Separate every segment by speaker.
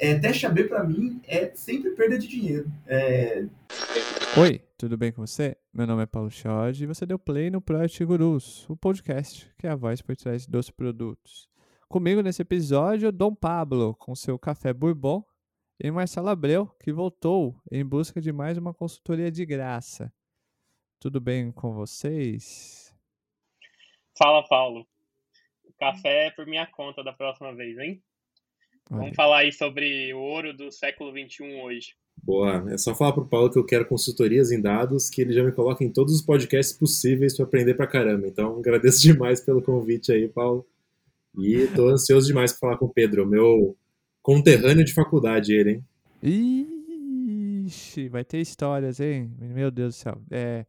Speaker 1: é, teste AB para mim é sempre perda de dinheiro. É...
Speaker 2: Oi, tudo bem com você? Meu nome é Paulo Chod e você deu play no Project Gurus, o podcast que é a voz por trás dos produtos. Comigo nesse episódio, Dom Pablo, com seu café bourbon, e Marcelo Abreu, que voltou em busca de mais uma consultoria de graça. Tudo bem com vocês?
Speaker 3: Fala, Paulo. Café é por minha conta da próxima vez, hein? Vamos falar aí sobre o ouro do século XXI hoje.
Speaker 4: Boa, é só falar pro Paulo que eu quero consultorias em dados, que ele já me coloca em todos os podcasts possíveis para aprender pra caramba. Então, agradeço demais pelo convite aí, Paulo. E tô ansioso demais para falar com o Pedro, meu conterrâneo de faculdade, ele,
Speaker 2: hein? Ixi, vai ter histórias, hein? Meu Deus do céu. É.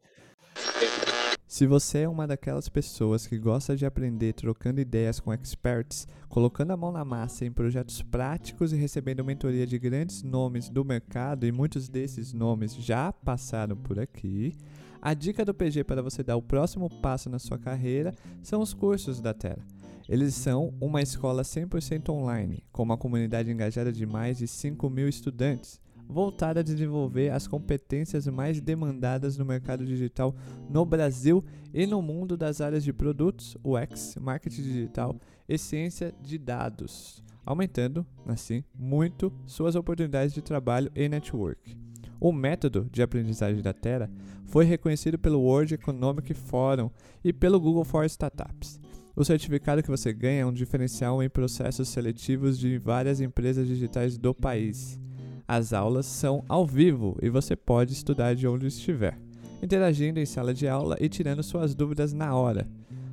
Speaker 2: Se você é uma daquelas pessoas que gosta de aprender trocando ideias com experts, colocando a mão na massa em projetos práticos e recebendo mentoria de grandes nomes do mercado, e muitos desses nomes já passaram por aqui, a dica do PG para você dar o próximo passo na sua carreira são os cursos da Terra. Eles são uma escola 100% online, com uma comunidade engajada de mais de 5 mil estudantes voltada a desenvolver as competências mais demandadas no mercado digital no Brasil e no mundo das áreas de produtos, UX, marketing digital e ciência de dados, aumentando, assim, muito suas oportunidades de trabalho e network. O método de aprendizagem da Terra foi reconhecido pelo World Economic Forum e pelo Google for Startups. O certificado que você ganha é um diferencial em processos seletivos de várias empresas digitais do país. As aulas são ao vivo e você pode estudar de onde estiver, interagindo em sala de aula e tirando suas dúvidas na hora.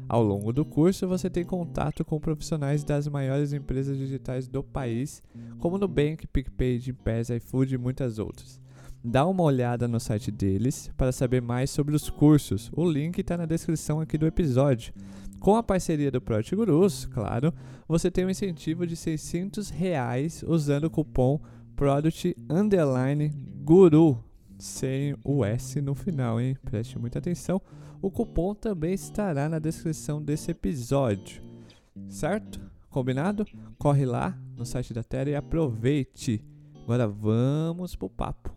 Speaker 2: Ao longo do curso, você tem contato com profissionais das maiores empresas digitais do país, como Nubank, PicPay, Gympass, iFood e muitas outras. Dá uma olhada no site deles para saber mais sobre os cursos. O link está na descrição aqui do episódio. Com a parceria do Project Gurus, claro, você tem um incentivo de 600 reais usando o cupom Product Underline Guru, sem o S no final, hein? Preste muita atenção. O cupom também estará na descrição desse episódio, certo? Combinado? Corre lá no site da Terra e aproveite. Agora vamos pro papo.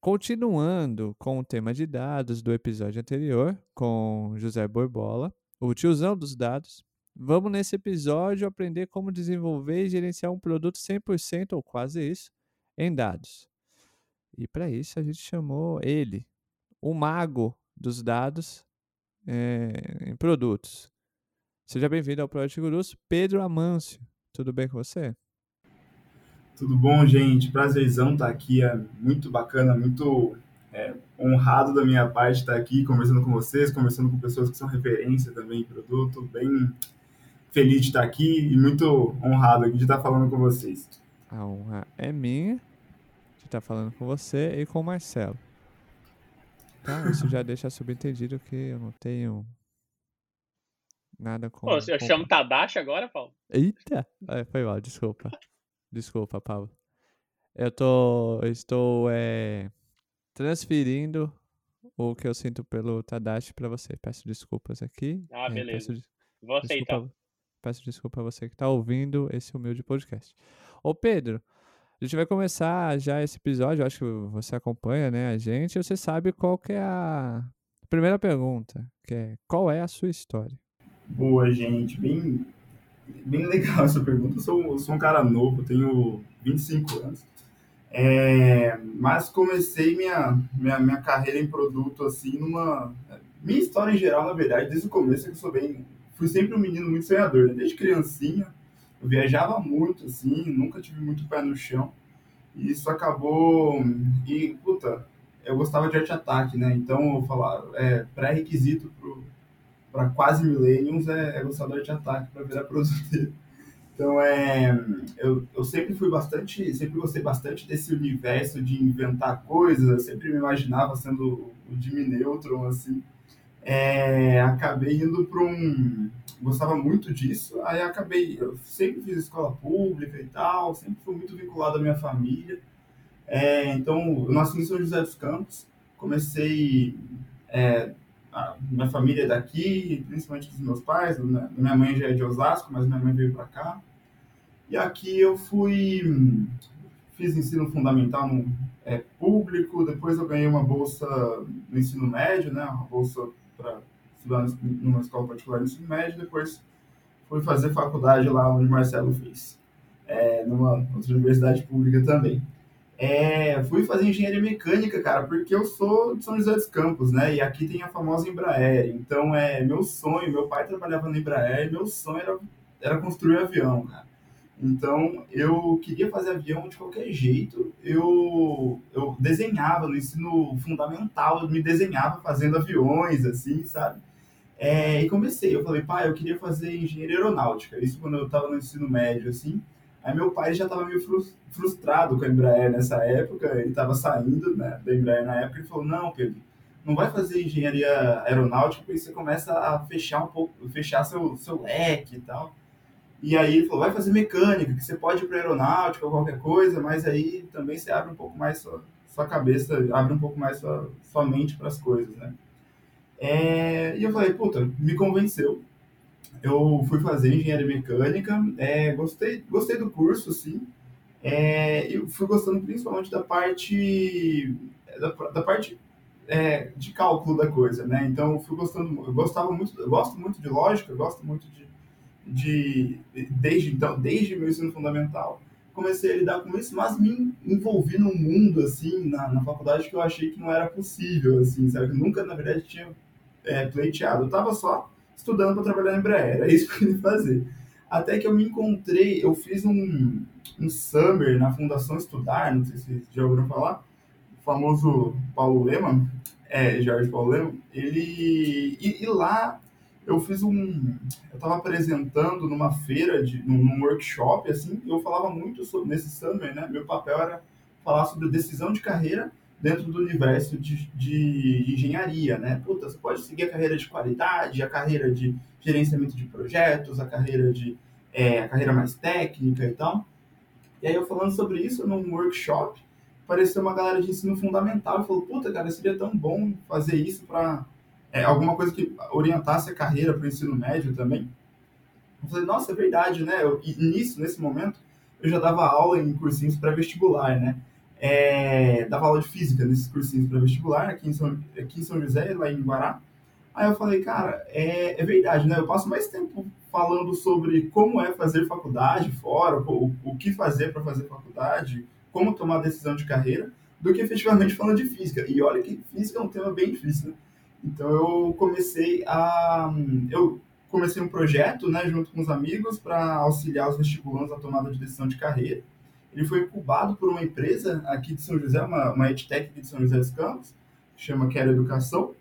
Speaker 2: Continuando com o tema de dados do episódio anterior, com José Borbola, o tiozão dos dados, Vamos nesse episódio aprender como desenvolver e gerenciar um produto 100% ou quase isso em dados. E para isso a gente chamou ele, o mago dos dados é, em produtos. Seja bem-vindo ao Project Gurus, Pedro Amâncio. Tudo bem com você?
Speaker 1: Tudo bom, gente? Prazerzão estar aqui. É muito bacana, muito é, honrado da minha parte estar aqui conversando com vocês, conversando com pessoas que são referência também em produto. Bem feliz de estar aqui e muito honrado aqui de estar falando com vocês.
Speaker 2: A honra é minha de estar falando com você e com o Marcelo. Tá, isso já deixa subentendido que eu não tenho nada com.
Speaker 3: Pô, eu
Speaker 2: com...
Speaker 3: chamo Tadashi agora, Paulo?
Speaker 2: Eita! É, foi mal, desculpa. Desculpa, Paulo. Eu tô. Eu estou é, transferindo o que eu sinto pelo Tadashi para você. Peço desculpas aqui.
Speaker 3: Ah,
Speaker 2: é,
Speaker 3: beleza. Peço, Vou aceitar.
Speaker 2: Desculpa, Peço desculpa a você que está ouvindo esse humilde podcast. Ô Pedro, a gente vai começar já esse episódio, eu acho que você acompanha né, a gente, você sabe qual que é a primeira pergunta, que é qual é a sua história?
Speaker 1: Boa, gente, bem, bem legal essa pergunta. Eu sou, sou um cara novo, tenho 25 anos. É, mas comecei minha, minha, minha carreira em produto assim numa. Minha história em geral, na verdade, desde o começo eu sou bem fui sempre um menino muito sonhador, né? desde criancinha. Eu viajava muito, assim, nunca tive muito pé no chão. E isso acabou. E, puta, eu gostava de arte-ataque, né? Então, eu falar, é, pré-requisito para quase millennials é, é gostar de arte-ataque para virar produtor. Então, é, eu, eu sempre fui bastante, sempre gostei bastante desse universo de inventar coisas, eu sempre me imaginava sendo o Jimmy Neutron, assim é, acabei indo para um. Gostava muito disso, aí acabei. Eu sempre fiz escola pública e tal, sempre fui muito vinculado à minha família. É, então, eu nasci em São José dos Campos, comecei. É, a minha família é daqui, principalmente dos meus pais, minha mãe já é de Osasco, mas minha mãe veio para cá. E aqui eu fui, fiz ensino fundamental no é, público, depois eu ganhei uma bolsa no ensino médio, né, uma bolsa para estudar numa escola particular no ensino médio, depois fui fazer faculdade lá onde Marcelo fez, é, numa outra universidade pública também. É, fui fazer engenharia mecânica, cara, porque eu sou de São José dos Campos, né? E aqui tem a famosa Embraer. Então, é meu sonho. Meu pai trabalhava na Embraer. Meu sonho era, era construir avião, cara. Então, eu queria fazer avião de qualquer jeito. Eu, eu desenhava no ensino fundamental, eu me desenhava fazendo aviões, assim, sabe? É, e comecei. Eu falei, pai, eu queria fazer engenharia aeronáutica. Isso quando eu estava no ensino médio, assim. Aí meu pai já estava meio frustrado com a Embraer nessa época, ele estava saindo né, da Embraer na época e falou, não, Pedro, não vai fazer engenharia aeronáutica porque você começa a fechar um pouco, fechar seu, seu leque e tal. E aí ele falou, vai fazer mecânica, que você pode ir para aeronáutica ou qualquer coisa, mas aí também você abre um pouco mais sua, sua cabeça, abre um pouco mais sua, sua mente para as coisas, né? É, e eu falei, puta, me convenceu eu fui fazer engenharia mecânica, é, gostei, gostei do curso, sim. É, eu fui gostando principalmente da parte da, da parte é, de cálculo da coisa, né? Então eu fui gostando, eu gostava muito, eu gosto muito de lógica, gosto muito de, de desde então, desde meu ensino fundamental, comecei a lidar com isso, mas me envolvi num mundo assim na, na faculdade que eu achei que não era possível, assim, sabe? Eu nunca na verdade tinha é, pleiteado, eu tava só estudando para trabalhar na Embraer. Era isso que eu queria fazer. Até que eu me encontrei, eu fiz um, um summer na Fundação Estudar, não sei se já ouviram falar, o famoso Paulo Lema, é, Jorge Paulo Lema, ele, e, e lá eu fiz um, eu estava apresentando numa feira, de, num, workshop, assim, eu falava muito sobre, nesse summer, né, meu papel era falar sobre decisão de carreira dentro do universo de, de, de, engenharia, né? Puta, você pode seguir a carreira de qualidade, a carreira de gerenciamento de projetos, a carreira de é, a carreira mais técnica e tal. E aí eu falando sobre isso num workshop, apareceu uma galera de ensino fundamental e falou, puta, cara, seria tão bom fazer isso para é, alguma coisa que orientasse a carreira para o ensino médio também. Eu falei, nossa, é verdade, né? Eu, nisso, nesse momento, eu já dava aula em cursinhos pré-vestibular, né? é, dava aula de física nesses cursinhos para vestibular, aqui em, São, aqui em São José, lá em Guará. Aí eu falei, cara, é, é verdade, né? Eu passo mais tempo falando sobre como é fazer faculdade fora, o, o que fazer para fazer faculdade, como tomar decisão de carreira, do que efetivamente falando de física. E olha que física é um tema bem difícil, né? Então eu comecei a. Eu comecei um projeto, né, junto com os amigos, para auxiliar os vestibulantes na tomada de decisão de carreira. Ele foi incubado por uma empresa aqui de São José, uma, uma edtech de São José dos Campos, que chama Quero Educação.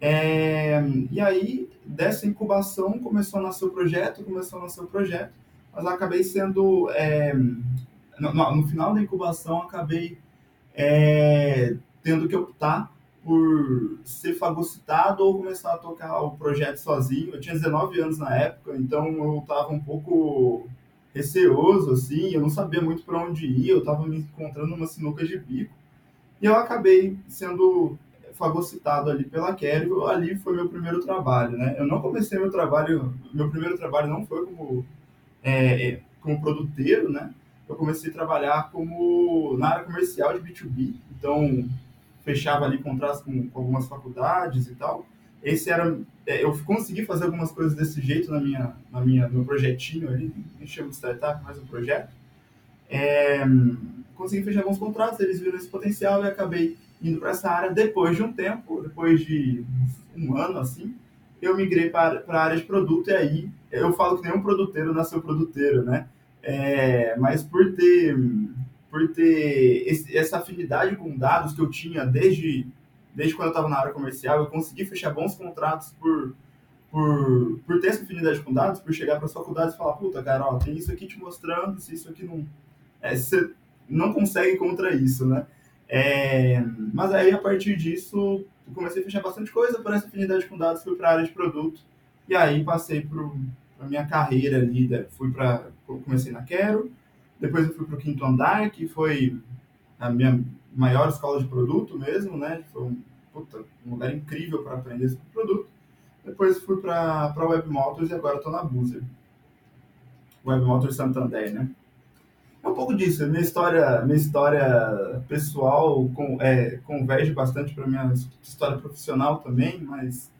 Speaker 1: É, e aí, dessa incubação, começou a nascer o projeto, começou a nascer o projeto, mas acabei sendo, é, no, no, final da incubação, acabei é, tendo que optar por ser fagocitado ou começar a tocar o projeto sozinho. Eu tinha 19 anos na época, então eu estava um pouco receoso, assim, eu não sabia muito para onde ir, eu estava me encontrando numa sinuca de bico. E eu acabei sendo fagocitado ali pela Kelly, ali foi meu primeiro trabalho, né? Eu não comecei meu trabalho, meu primeiro trabalho não foi como, é, é como produteiro, né? Eu comecei a trabalhar como na área comercial de B2B, então fechava ali contratos com, com algumas faculdades e tal, esse era é, eu consegui fazer algumas coisas desse jeito na minha na minha no meu projetinho ali nem chamo de startup mas um projeto. É, consegui fechar alguns contratos eles viram esse potencial e acabei indo para essa área. Depois de um tempo depois de um ano assim eu migrei para a área de produto e aí eu falo que nenhum produteiro nasceu produteiro né? É, mas por ter por ter esse, essa afinidade com dados que eu tinha desde desde quando eu estava na área comercial, eu consegui fechar bons contratos por, por, por ter essa afinidade com dados, por chegar para as faculdades e falar, puta, cara, ó, tem isso aqui te mostrando, se isso aqui não... É, você não consegue contra isso, né? É, mas aí, a partir disso, comecei a fechar bastante coisa por essa afinidade com dados, fui para a área de produto, e aí passei para a minha carreira ali, fui para... Comecei na Quero, depois eu fui para o Quinto Andar, que foi a minha maior escola de produto mesmo, né? Foi um, puta, um lugar incrível para aprender sobre produto. Depois fui para Web Motors e agora estou na Boozer. Web Motors Santander, né? É um pouco disso. Minha história, minha história pessoal com, é, converge bastante para minha história profissional também, mas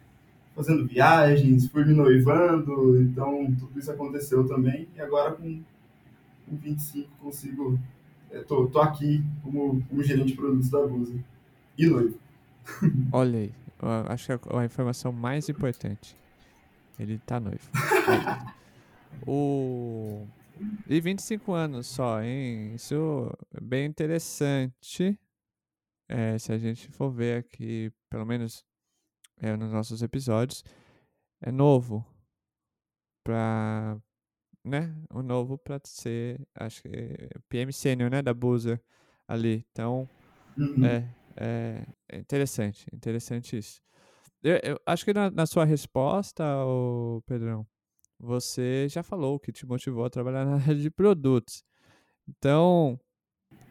Speaker 1: fazendo viagens, fui me noivando, então tudo isso aconteceu também. E agora com, com 25 consigo. É, tô, tô aqui como, como gerente de produtos da Busa. E noivo.
Speaker 2: Olha aí, acho que é a informação mais importante. Ele tá noivo. o... E 25 anos só, hein? Isso é bem interessante. É, se a gente for ver aqui, pelo menos é, nos nossos episódios, é novo para né? O novo para ser, acho que é PM Senior, né, da Boozer ali. Então, uhum. é, é, é, interessante, interessante isso. Eu, eu acho que na, na, sua resposta, o Pedrão, você já falou que te motivou a trabalhar na área de produtos. Então,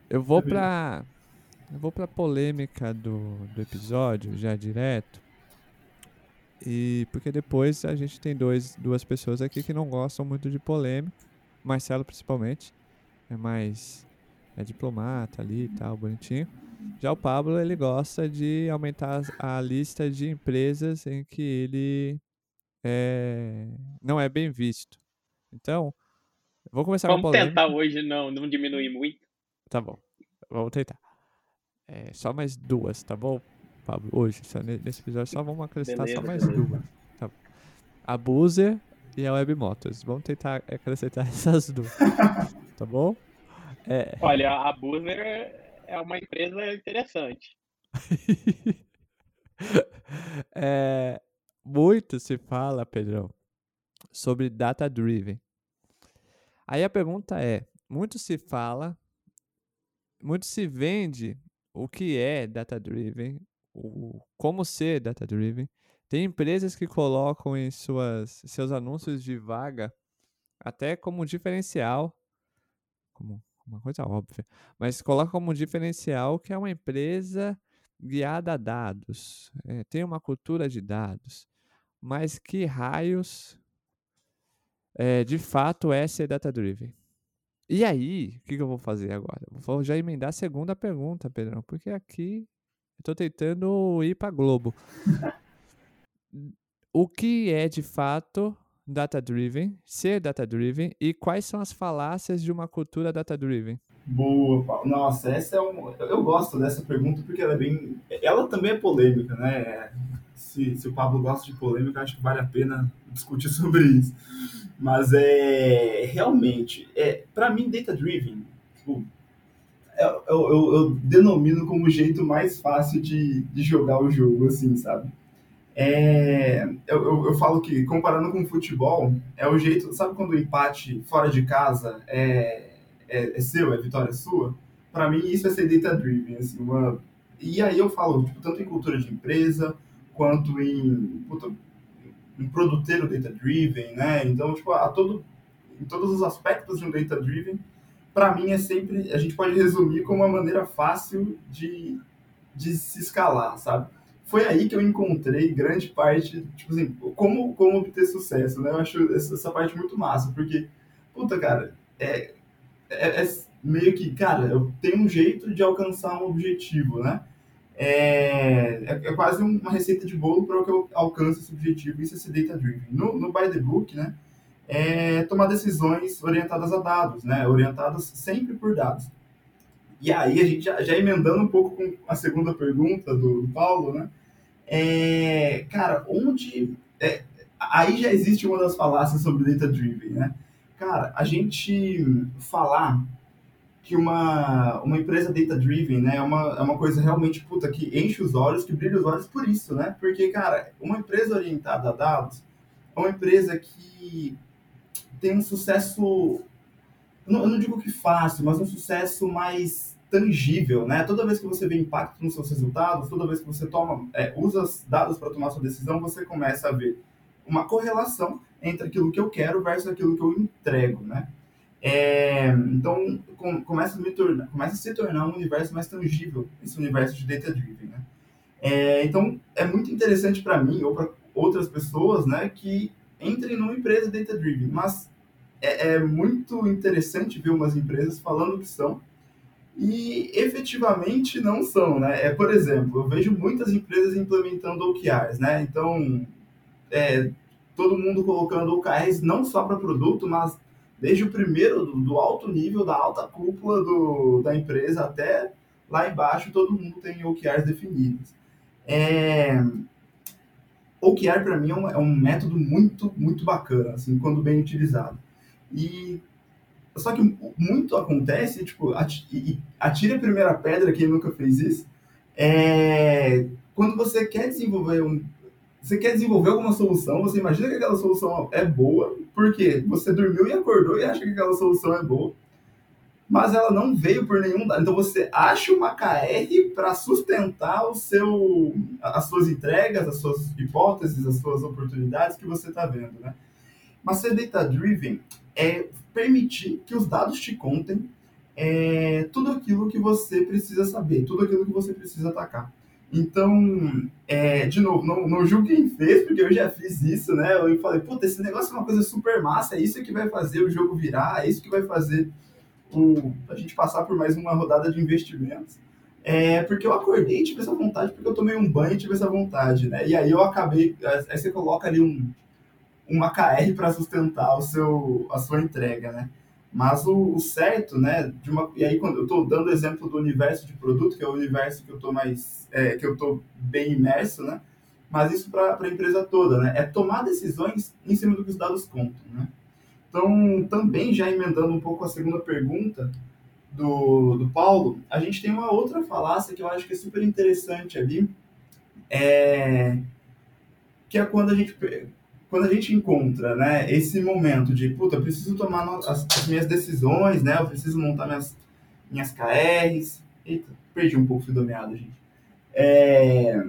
Speaker 2: eu vou para eu vou para polêmica do, do episódio já direto. E porque depois a gente tem dois, duas pessoas aqui que não gostam muito de polêmica. Marcelo principalmente. É mais é diplomata ali e tal, bonitinho. Já o Pablo, ele gosta de aumentar a lista de empresas em que ele é, não é bem visto. Então, vou começar
Speaker 3: Vamos
Speaker 2: com a
Speaker 3: polêmica. tentar hoje não, não diminuir muito.
Speaker 2: Tá bom, vamos tentar. É, só mais duas, tá bom? Pablo, hoje, só nesse episódio, só vamos acrescentar beleza, só mais beleza. duas. Tá a Buzer e a Web Motors. Vamos tentar acrescentar essas duas. tá bom?
Speaker 3: É... Olha, a Buzer é uma empresa interessante.
Speaker 2: é, muito se fala, Pedrão, sobre data driven. Aí a pergunta é: muito se fala, muito se vende o que é data driven o, como ser data-driven. Tem empresas que colocam em suas, seus anúncios de vaga até como diferencial, como uma coisa óbvia, mas coloca como diferencial que é uma empresa guiada a dados, é, tem uma cultura de dados, mas que raios é, de fato é ser data-driven? E aí, o que, que, eu vou fazer agora? Vou já emendar a segunda pergunta, Pedrão, porque aqui Estou tentando ir para Globo. o que é de fato data-driven, ser data-driven e quais são as falácias de uma cultura data-driven?
Speaker 1: Boa. Nossa, essa é um... eu gosto dessa pergunta porque ela é bem, ela também é polêmica, né? Se, se o Pablo gosta de polêmica, acho que vale a pena discutir sobre isso. Mas é realmente, é para mim data-driven, tipo, eu, eu, eu, denomino como o jeito mais fácil de, de jogar o jogo, assim, sabe? É, eu, eu, eu, falo que, comparando com o futebol, é o jeito. Sabe quando o empate fora de casa é, é, é seu, é vitória sua? Para mim, isso é ser data-driven. Assim, uma, e aí eu falo, tipo, tanto em cultura de empresa, quanto em, puta, em produteiro data-driven, né? Então, tipo, a todo, em todos os aspectos de um data-driven, para mim é sempre, a gente pode resumir como uma maneira fácil de, de se escalar, sabe? Foi aí que eu encontrei grande parte, tipo assim, como, como obter sucesso, né? Eu acho essa, essa parte muito massa, porque, puta, cara, é, é, é, meio que, cara, eu tenho um jeito de alcançar um objetivo, né? É, é, é quase uma receita de bolo para que eu alcance esse objetivo, isso é ser data driven. No, no By the Book, né? É tomar decisões orientadas a dados, né? Orientadas sempre por dados. E aí a gente já, já emendando um pouco com a segunda pergunta do, Paulo, né? É, cara, onde é, aí já existe uma das falácias sobre data driven, né? Cara, a gente falar que uma, uma empresa data driven, né, é uma, é uma coisa realmente puta que enche os olhos, que brilha os olhos por isso, né? Porque, cara, uma empresa orientada a dados é uma empresa que tem um sucesso, não, eu não digo que fácil, mas um sucesso mais tangível, né? Toda vez que você vê impacto nos seus resultados, toda vez que você toma, é, usa os dados para tomar sua decisão, você começa a ver uma correlação entre aquilo que eu quero versus aquilo que eu entrego, né? É, então, com, começa, a tornar, começa a se tornar um universo mais tangível, esse universo de data-driven, né? É, então, é muito interessante para mim ou para outras pessoas, né, que entrem numa empresa data-driven, mas é, é muito interessante ver umas empresas falando que são e efetivamente não são, né? É, por exemplo, eu vejo muitas empresas implementando OKRs, né? Então, é, todo mundo colocando OKRs não só para produto, mas desde o primeiro, do, do, alto nível, da alta cúpula do, da empresa até lá embaixo, todo mundo tem OKRs definidos. É, OKR, para mim, é um, é um método muito, muito bacana, assim, quando bem utilizado. E só que muito acontece, tipo, atire a primeira pedra, quem nunca fez isso, é, quando você quer desenvolver um, você quer desenvolver alguma solução, você imagina que aquela solução é boa, porque você dormiu e acordou e acha que aquela solução é boa, mas ela não veio por nenhum dado. Então você acha uma KR para sustentar o seu, as suas entregas, as suas hipóteses, as suas oportunidades que você está vendo, né? Mas ser data-driven é permitir que os dados te contem é, tudo aquilo que você precisa saber, tudo aquilo que você precisa atacar. Então, é, de novo, não, não julgue quem fez, porque eu já fiz isso, né? Eu falei, puta, esse negócio é uma coisa super massa, é isso que vai fazer o jogo virar, é isso que vai fazer o, a gente passar por mais uma rodada de investimentos. É, porque eu acordei e tive essa vontade, porque eu tomei um banho e tive essa vontade, né? E aí eu acabei, aí você coloca ali um, uma KR para sustentar o seu, a sua entrega, né? Mas o, o, certo, né, de uma, e aí quando eu estou dando exemplo do universo de produto, que é o universo que eu estou mais, é, que eu estou bem imerso, né, mas isso para a empresa toda, né, é tomar decisões em cima do que os dados contam, né. Então, também já emendando um pouco a segunda pergunta do, do Paulo, a gente tem uma outra falácia que eu acho que é super interessante ali, é, que é quando a gente quando a gente encontra né, esse momento de, puta, preciso tomar as, as, minhas decisões, né, eu preciso montar minhas, minhas KRs. Eita, perdi um pouco o fio do meado, gente. É,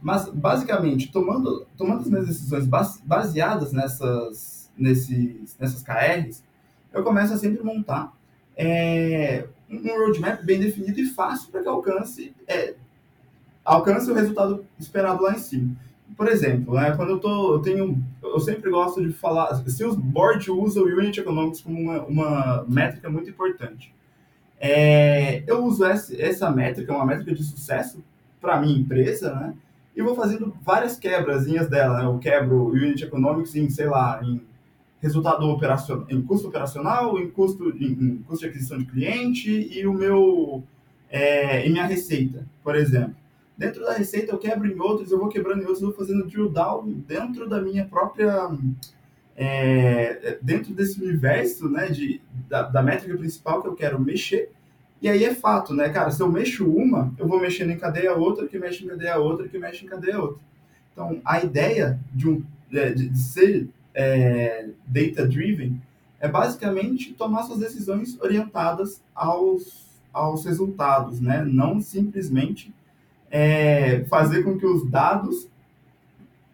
Speaker 1: mas, basicamente, tomando, tomando as minhas decisões baseadas nessas, nesses, nessas KRs, eu começo a sempre montar é, um roadmap bem definido e fácil para que alcance, é, alcance o resultado esperado lá em cima por exemplo, né, quando eu tô, eu tenho, eu sempre gosto de falar, se o board usa o Unit Economics como uma, uma métrica muito importante. É, eu uso essa, essa métrica, uma métrica de sucesso para minha empresa, né? E vou fazendo várias quebrazinhas dela, né? Eu quebro o Unit Economics em, sei lá, em resultado operacional, em custo operacional, em custo, em, em custo de aquisição de cliente e o meu é, e minha receita, por exemplo. Dentro da receita eu quebro em outros, eu vou quebrando em outros, eu vou fazendo drill down dentro da minha própria. É, dentro desse universo né, de, da, da métrica principal que eu quero mexer. E aí é fato, né, cara? Se eu mexo uma, eu vou mexendo em cadeia outra, que mexe em cadeia outra, que mexe em cadeia outra. Então, a ideia de, um, é, de, de ser é, data-driven é basicamente tomar suas decisões orientadas aos, aos resultados, né? Não simplesmente é, fazer com que os dados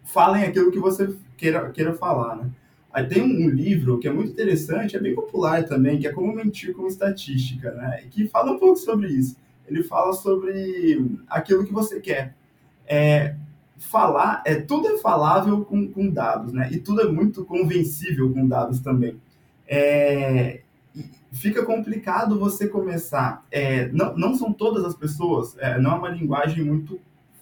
Speaker 1: falem aquilo que você queira, queira falar, né? Aí tem um, um, livro que é muito interessante, é bem popular também, que é Como Mentir com Estatística, né? Que fala um pouco sobre isso. Ele fala sobre aquilo que você quer. É, falar, é, tudo é falável com, com dados, né? E tudo é muito convencível com dados também. É, fica complicado você começar. É, não, não são todas as pessoas, é, não é uma linguagem muito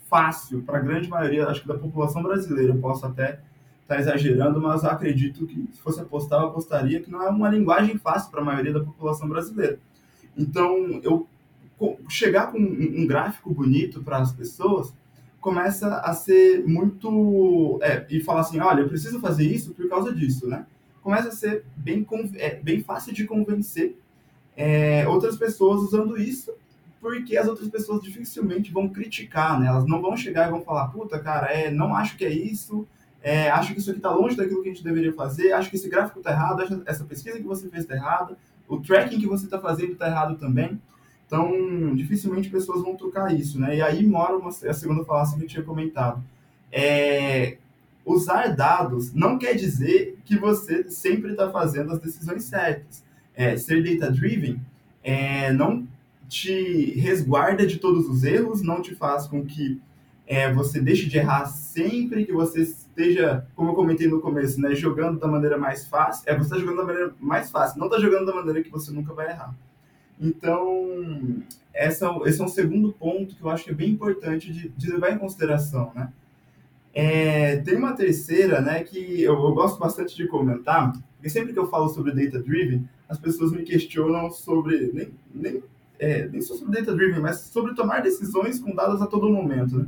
Speaker 1: fácil para a grande maioria, acho que da população brasileira. Eu posso até estar tá exagerando, mas acredito que se fosse apostar, eu apostaria que não é uma linguagem fácil para a maioria da população brasileira. Então, eu chegar com um, gráfico bonito para as pessoas começa a ser muito é, e falar assim, olha, eu preciso fazer isso por causa disso, né? Começa a ser bem, é, bem fácil de convencer é, outras pessoas usando isso, porque as outras pessoas dificilmente vão criticar, né? Elas não vão chegar e vão falar, puta, cara, é, não acho que é isso, é, acho que isso aqui está longe daquilo que a gente deveria fazer, acho que esse gráfico está errado, essa pesquisa que você fez está errada, o tracking que você está fazendo está errado também. Então, dificilmente pessoas vão trocar isso, né? E aí mora uma, a segunda falácia que eu tinha comentado. É, usar dados não quer dizer que você sempre está fazendo as decisões certas. É, ser data-driven é, não te resguarda de todos os erros, não te faz com que é, você deixe de errar sempre que você esteja, como eu comentei no começo, né, jogando da maneira mais fácil. É, você está jogando da maneira mais fácil, não está jogando da maneira que você nunca vai errar. Então, essa, esse é um segundo ponto que eu acho que é bem importante de, de levar em consideração, né? É, tem uma terceira, né, que eu, eu, gosto bastante de comentar, porque sempre que eu falo sobre data driven, as pessoas me questionam sobre nem, nem, é, nem só sobre data driven, mas sobre tomar decisões com dados a todo momento. Né?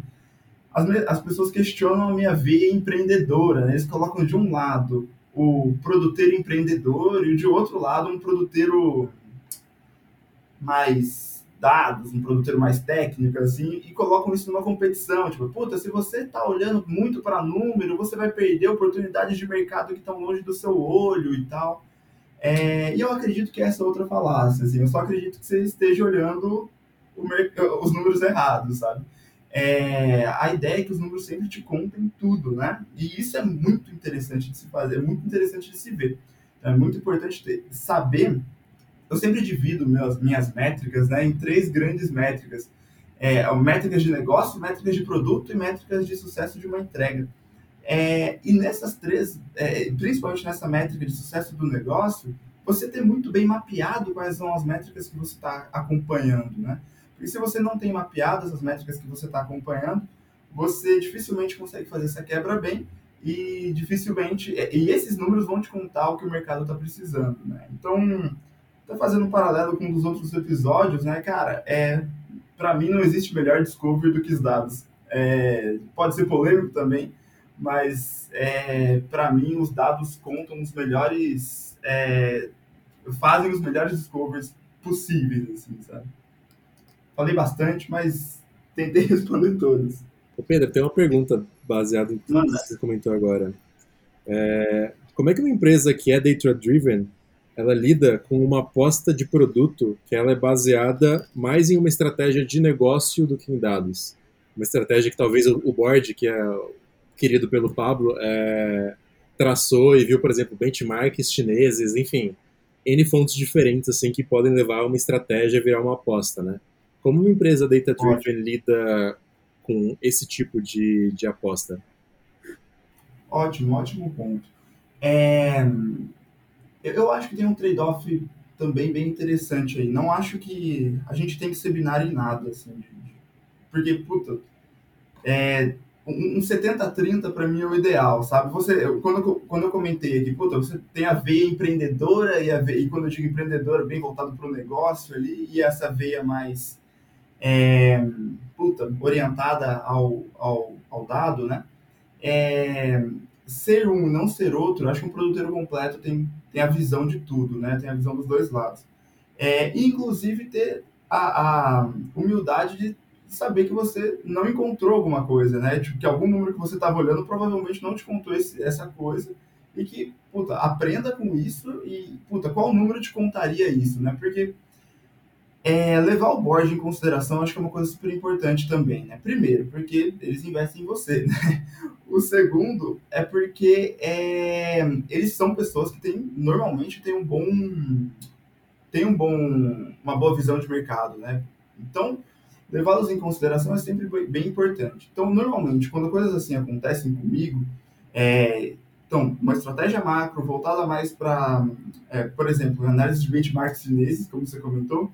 Speaker 1: As, as pessoas questionam a minha veia empreendedora, né? eles colocam de um lado o produteiro empreendedor e de outro lado um produteiro mais dados, um produtor mais técnico, assim, e colocam isso numa competição. Tipo, puta, se você está olhando muito para número, você vai perder oportunidades de mercado que estão longe do seu olho e tal. É, e eu acredito que essa é outra falácia, assim, eu só acredito que você esteja olhando os números errados, sabe? É, a ideia é que os números sempre te contem tudo, né? E isso é muito interessante de se fazer, é muito interessante de se ver. É muito importante ter, saber eu sempre divido minhas métricas né, em três grandes métricas. É, métricas de negócio, métricas de produto e métricas de sucesso de uma entrega. É, e nessas três, é, principalmente nessa métrica de sucesso do negócio, você tem muito bem mapeado quais são as métricas que você está acompanhando, né? Porque se você não tem mapeado essas métricas que você está acompanhando, você dificilmente consegue fazer essa quebra bem e dificilmente e esses números vão te contar o que o mercado está precisando, né? Então tá fazendo um paralelo com um dos outros episódios, né, cara? É, para mim não existe melhor discovery do que os dados. É, pode ser polêmico também, mas é, para mim os dados contam os melhores, é, fazem os melhores discoveries possíveis, assim, sabe? Falei bastante, mas tentei responder todos.
Speaker 4: Ô Pedro, tem uma pergunta baseada em tudo que você comentou agora. É, como é que uma empresa que é data-driven ela lida com uma aposta de produto que ela é baseada mais em uma estratégia de negócio do que em dados. Uma estratégia que talvez o board, que é querido pelo Pablo, é, traçou e viu, por exemplo, benchmarks chineses, enfim, N fontes diferentes assim que podem levar uma estratégia a virar uma aposta, né? Como uma empresa data-driven lida com esse tipo de, de aposta?
Speaker 1: Ótimo, ótimo ponto. É, eu acho que tem um trade-off também bem interessante aí. Não acho que a gente tem que ser binário em nada, assim, porque, puta, é, um 70-30 para mim é o ideal, sabe? Você, eu, quando, eu, quando eu comentei aqui, puta, você tem a veia empreendedora e, a veia, e quando eu digo empreendedora, bem voltado para o negócio ali, e essa veia mais, é, puta, orientada ao, ao, ao dado, né? É, ser um não ser outro, acho que um produtor completo tem, tem a visão de tudo, né? Tem a visão dos dois lados. É, inclusive ter a, a humildade de saber que você não encontrou alguma coisa, né? Tipo, que algum número que você estava olhando provavelmente não te contou esse, essa coisa e que, puta, aprenda com isso e, puta, qual número te contaria isso, né? Porque é, levar o board em consideração acho que é uma coisa super importante também, né? Primeiro, porque eles investem em você, né? O segundo é porque é, eles são pessoas que têm, normalmente têm um bom, têm um bom, uma boa visão de mercado, né? Então, levá-los em consideração é sempre bem importante. Então, normalmente, quando coisas assim acontecem comigo, é, então, uma estratégia macro voltada mais para, é, por exemplo, análise de benchmarks chineses, como você comentou,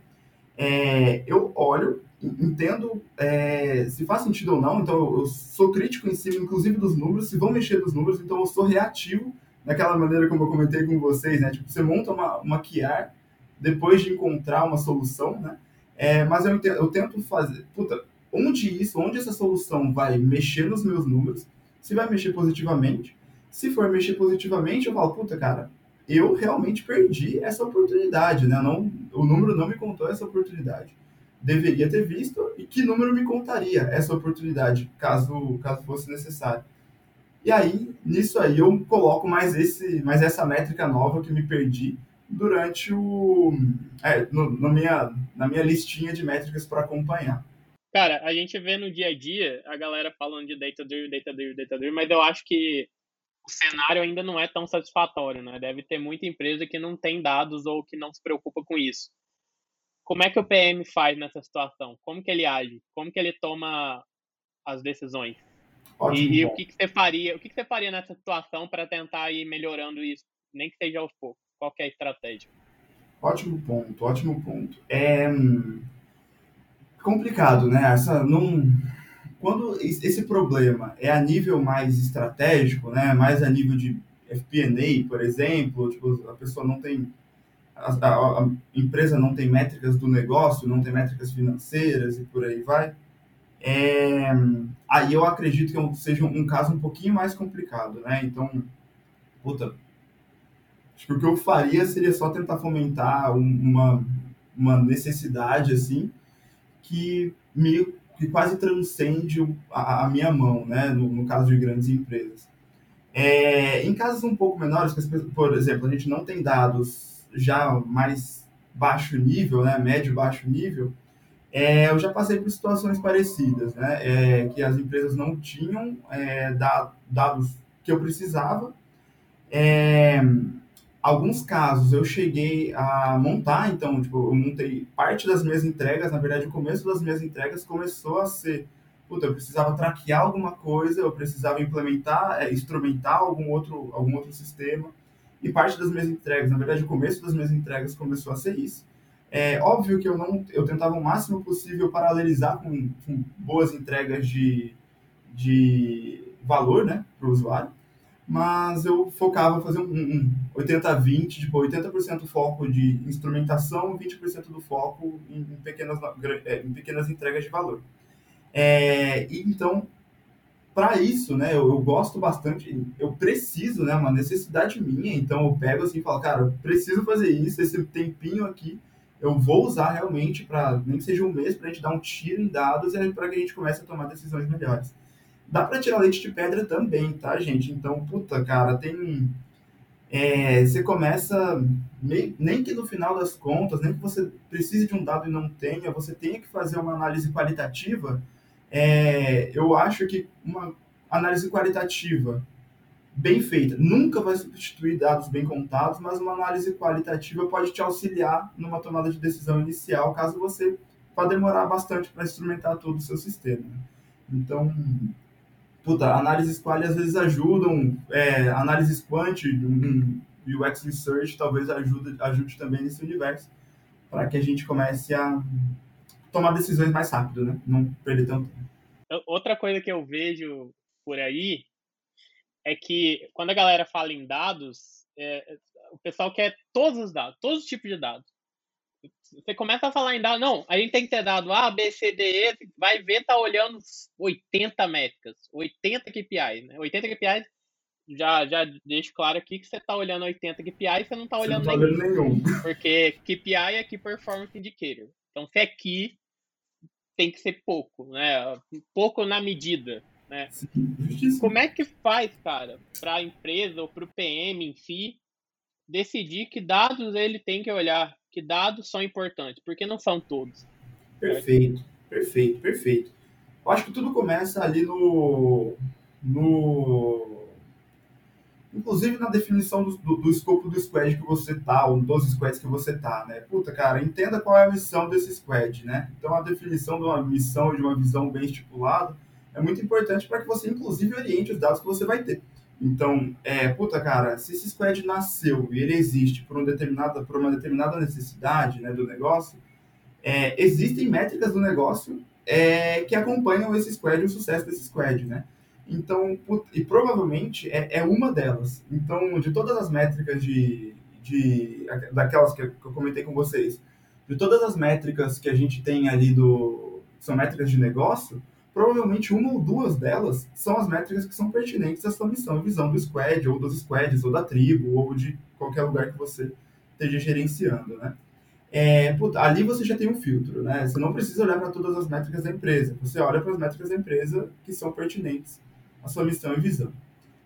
Speaker 1: é, eu olho, entendo é, se faz sentido ou não, então eu sou crítico em cima, inclusive, dos números, se vão mexer dos números, então eu sou reativo daquela maneira como eu comentei com vocês, né? Tipo, você monta uma, uma QR depois de encontrar uma solução, né? É, mas eu, eu tento fazer, puta, onde isso, onde essa solução vai mexer nos meus números, se vai mexer positivamente, se for mexer positivamente, eu falo, puta, cara, eu realmente perdi essa oportunidade, né? Não, o número não me contou essa oportunidade. Deveria ter visto e que número me contaria essa oportunidade, caso, caso fosse necessário. E aí, nisso aí, eu coloco mais, esse, mais essa métrica nova que me perdi durante o. É, no, no minha, na minha listinha de métricas para acompanhar.
Speaker 3: Cara, a gente vê no dia a dia a galera falando de data driven, data driven, data driven, mas eu acho que o cenário ainda não é tão satisfatório, né? Deve ter muita empresa que não tem dados ou que não se preocupa com isso. Como é que o PM faz nessa situação? Como que ele age? Como que ele toma as decisões.
Speaker 1: Ótimo.
Speaker 3: E, e o que, que você faria? O que, que você faria nessa situação para tentar ir melhorando isso, nem que seja aos poucos? Qual que é a estratégia?
Speaker 1: Ótimo ponto, ótimo ponto. É hum, complicado, né? Essa não quando es- esse problema é a nível mais estratégico, né? Mais a nível de FP&A, por exemplo, tipo, a pessoa não tem a, a- a empresa não tem métricas do negócio, não tem métricas financeiras e por aí vai. É, aí eu acredito que é seja um caso um pouquinho mais complicado, né? Então, puta, acho que o que eu faria seria só tentar fomentar um- uma, uma necessidade, assim, que meio que quase transcende a, a minha mão, né? No, no caso de grandes empresas. É, em casos um pouco menores, por exemplo, a gente não tem dados já mais baixo nível, né? Médio baixo nível, é, eu já passei por situações parecidas, né? É, que as empresas não tinham é, da- dados que eu precisava. É, alguns casos eu cheguei a montar, então, tipo, eu montei parte das minhas entregas, na verdade, o começo das minhas entregas começou a ser, puta, eu precisava traquear alguma coisa, eu precisava implementar, é, instrumentar algum outro, algum outro sistema, e parte das minhas entregas, na verdade, o começo das minhas entregas começou a ser isso. É óbvio que eu não, eu tentava o máximo possível paralelizar com, com boas entregas de, de valor, né, para o usuário, mas eu focava fazer um, um 80-20, tipo, 80% foco de instrumentação, 20% do foco em, em pequenas, é, em pequenas entregas de valor. É, então, para isso, né, eu, eu, gosto bastante, eu preciso, né, uma necessidade minha, então eu pego assim e falo, cara, eu preciso fazer isso, esse tempinho aqui eu vou usar realmente para, nem que seja um mês, para a gente dar um tiro em dados e para que a gente comece a tomar decisões melhores. Dá para tirar leite de pedra também, tá, gente? Então, puta, cara, tem. É, você começa, nem que no final das contas, nem que você precise de um dado e não tenha, você tenha que fazer uma análise qualitativa. É, eu acho que uma análise qualitativa bem feita nunca vai substituir dados bem contados, mas uma análise qualitativa pode te auxiliar numa tomada de decisão inicial, caso você vá demorar bastante para instrumentar todo o seu sistema. Então, puta, análises quali às vezes ajudam, é, análises quant, um, UX Research talvez ajude, ajude também nesse universo, para que a gente comece a tomar decisões mais rápido, né? Não perder tanto tempo.
Speaker 3: Outra coisa que eu vejo por aí é que quando a galera fala em dados, é, o pessoal quer todos os dados, todos os tipos de dados. Você começa a falar em dados, não, a gente tem que ter dado A, B, C, D, E, vai ver, tá olhando 80 métricas, 80 KPIs, né? 80 KPIs, já, já deixo claro aqui que você tá olhando 80 KPIs, você não tá olhando,
Speaker 1: não tá nenhum,
Speaker 3: nenhum. Porque KPI é Key Performance Indicator. Então, se é Key, tem que ser pouco, né? Pouco na medida. Né? Como é que faz, cara, para a empresa ou para o PM em si decidir que dados ele tem que olhar, que dados são importantes, porque não são todos.
Speaker 1: Perfeito, perfeito, perfeito. Eu acho que tudo começa ali no, no inclusive na definição do, do, do, escopo do squad que você tá, ou dos squads que você tá, né? Puta, cara, entenda qual é a missão desse squad, né? Então, a definição de uma missão, de uma visão bem estipulada, é muito importante para que você, inclusive, oriente os dados que você vai ter. Então, é, puta, cara, se esse squad nasceu e ele existe por, um determinada, por uma determinada necessidade né, do negócio, é, existem métricas do negócio é, que acompanham esse squad o sucesso desse squad, né? Então, puta, e provavelmente é, é, uma delas. Então, de todas as métricas de, de daquelas que eu comentei com vocês, de todas as métricas que a gente tem ali do são métricas de negócio, provavelmente uma ou duas delas são as métricas que são pertinentes à sua missão e visão do squad, ou dos squads, ou da tribo, ou de qualquer lugar que você esteja gerenciando, né? É, ali você já tem um filtro, né? Você não precisa olhar para todas as métricas da empresa, você olha para as métricas da empresa que são pertinentes à sua missão e visão.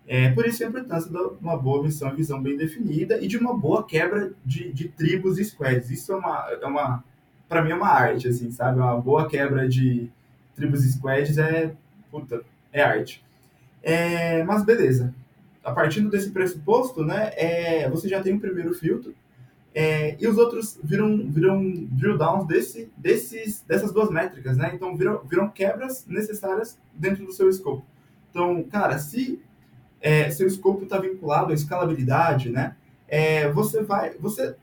Speaker 1: É, por isso a importância de uma boa missão e visão bem definida e de uma boa quebra de, de tribos e squads. Isso é uma, é uma para mim é uma arte, assim, sabe? Uma boa quebra de tribos e squads é, puta, é arte. É, mas beleza. A partir desse pressuposto, né, é, você já tem um primeiro filtro. É, e os outros viram, viram drill downs desse, desses, dessas duas métricas, né? Então viram, viram quebras necessárias dentro do seu escopo. Então, cara, se é, seu escopo está vinculado à escalabilidade, né? É, você vai, você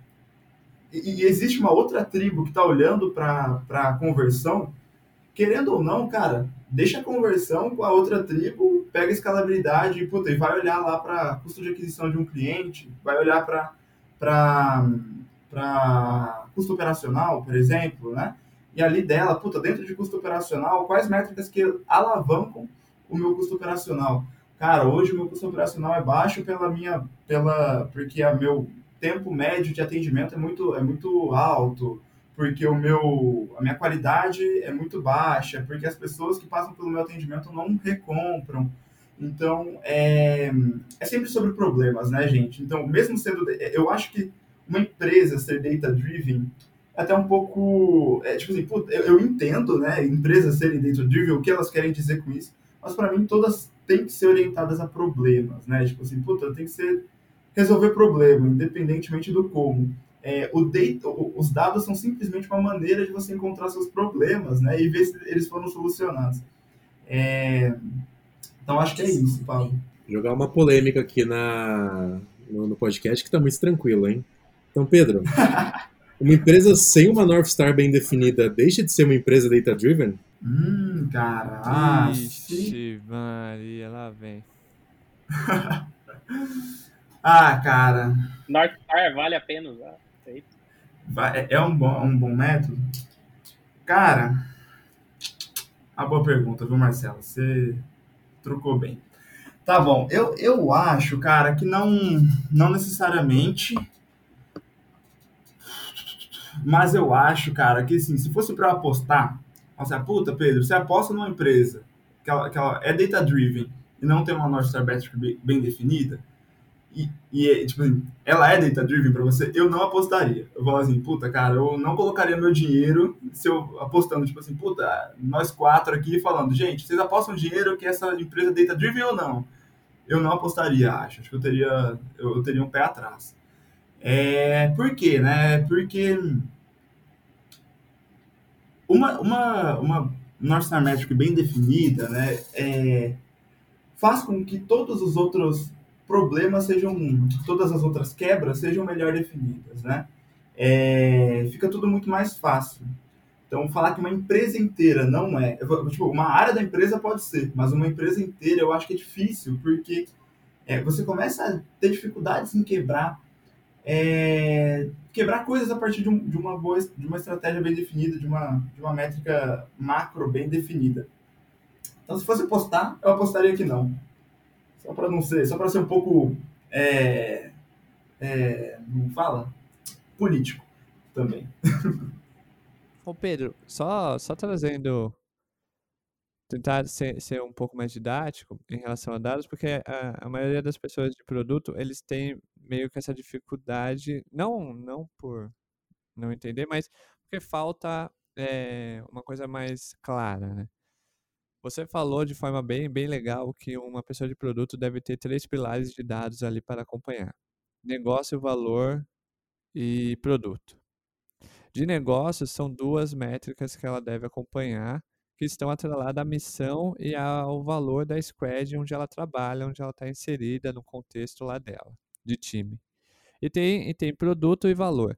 Speaker 1: e, e existe uma outra tribo que está olhando para a conversão, querendo ou não, cara, deixa a conversão com a outra tribo, pega escalabilidade puta, e vai olhar lá para custo de aquisição de um cliente, vai olhar para custo operacional, por exemplo, né? E ali dela, puta, dentro de custo operacional, quais métricas que alavancam o meu custo operacional? Cara, hoje o meu custo operacional é baixo pela minha, pela, porque a meu tempo médio de atendimento é muito, é muito alto, porque o meu, a minha qualidade é muito baixa, porque as pessoas que passam pelo meu atendimento não recompram. Então, é, é sempre sobre problemas, né, gente? Então, mesmo sendo. Eu acho que uma empresa ser data-driven é até um pouco. É, tipo assim, eu, eu entendo, né, empresas serem data-driven, o que elas querem dizer com isso, mas para mim todas têm que ser orientadas a problemas, né? Tipo assim, puta, tem que ser resolver problema, independentemente do como. É, o data, os dados são simplesmente uma maneira de você encontrar seus problemas, né? E ver se eles foram solucionados. É, então acho que é isso, Paulo.
Speaker 4: Jogar uma polêmica aqui na, no, no podcast que está muito tranquilo, hein? Então, Pedro, uma empresa sem uma North Star bem definida deixa de ser uma empresa data-driven?
Speaker 1: Hum, cara.
Speaker 2: Ixi, Maria, lá vem.
Speaker 1: ah, cara.
Speaker 3: North Star vale a pena usar.
Speaker 1: É, é um bom, um bom método? Cara, uma boa pergunta, viu, Marcelo? Você trocou bem. Tá bom, eu, eu acho, cara, que não, não necessariamente. Mas eu acho, cara, que assim, se fosse para apostar, nossa, puta, Pedro, você aposta numa empresa que ela, que ela é data-driven e não tem uma North Star bem definida, e, e tipo assim, ela é data-driven para você, eu não apostaria. Eu vou assim, puta, cara, eu não colocaria meu dinheiro se eu apostando, tipo assim, puta, nós quatro aqui falando, gente, vocês apostam dinheiro que essa empresa é data-driven ou não? Eu não apostaria, acho. Acho que eu teria, eu, eu teria um pé atrás. É, por quê, né? Porque uma, uma, uma North Star Metric bem definida, né, é, faz com que todos os outros problemas sejam, todas as outras quebras sejam melhor definidas, né? É, fica tudo muito mais fácil. Então, falar que uma empresa inteira não é, tipo, uma área da empresa pode ser, mas uma empresa inteira eu acho que é difícil, porque é, você começa a ter dificuldades em quebrar é, quebrar coisas a partir de, um, de, uma boa de uma estratégia bem definida, de uma, de uma métrica macro bem definida. Então, se fosse apostar, eu apostaria que não. Só para não ser, só para ser um pouco, é, é, não fala, político também.
Speaker 2: Ô Pedro, só, só trazendo tentar ser, ser um pouco mais didático em relação a dados, porque a, a maioria das pessoas de produto, eles têm meio que essa dificuldade, não, não por não entender, mas porque falta é, uma coisa mais clara, né? Você falou de forma bem, bem legal que uma pessoa de produto deve ter três pilares de dados ali para acompanhar: negócio, valor e produto. De negócios, são duas métricas que ela deve acompanhar, que estão atreladas à missão e ao valor da squad onde ela trabalha, onde ela está inserida no contexto lá dela de time. E tem, e tem produto e valor.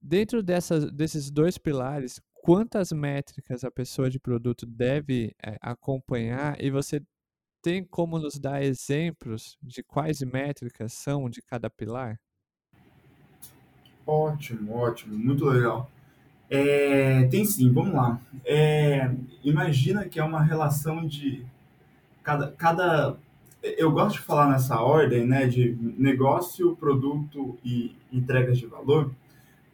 Speaker 2: Dentro dessas, desses dois pilares, quantas métricas a pessoa de produto deve é, acompanhar e você tem como nos dar exemplos de quais métricas são de cada pilar?
Speaker 1: Ótimo, ótimo, muito legal. É, tem sim, vamos lá. É, imagina que é uma relação de cada, cada eu gosto de falar nessa ordem, né, de negócio, produto e entregas de valor,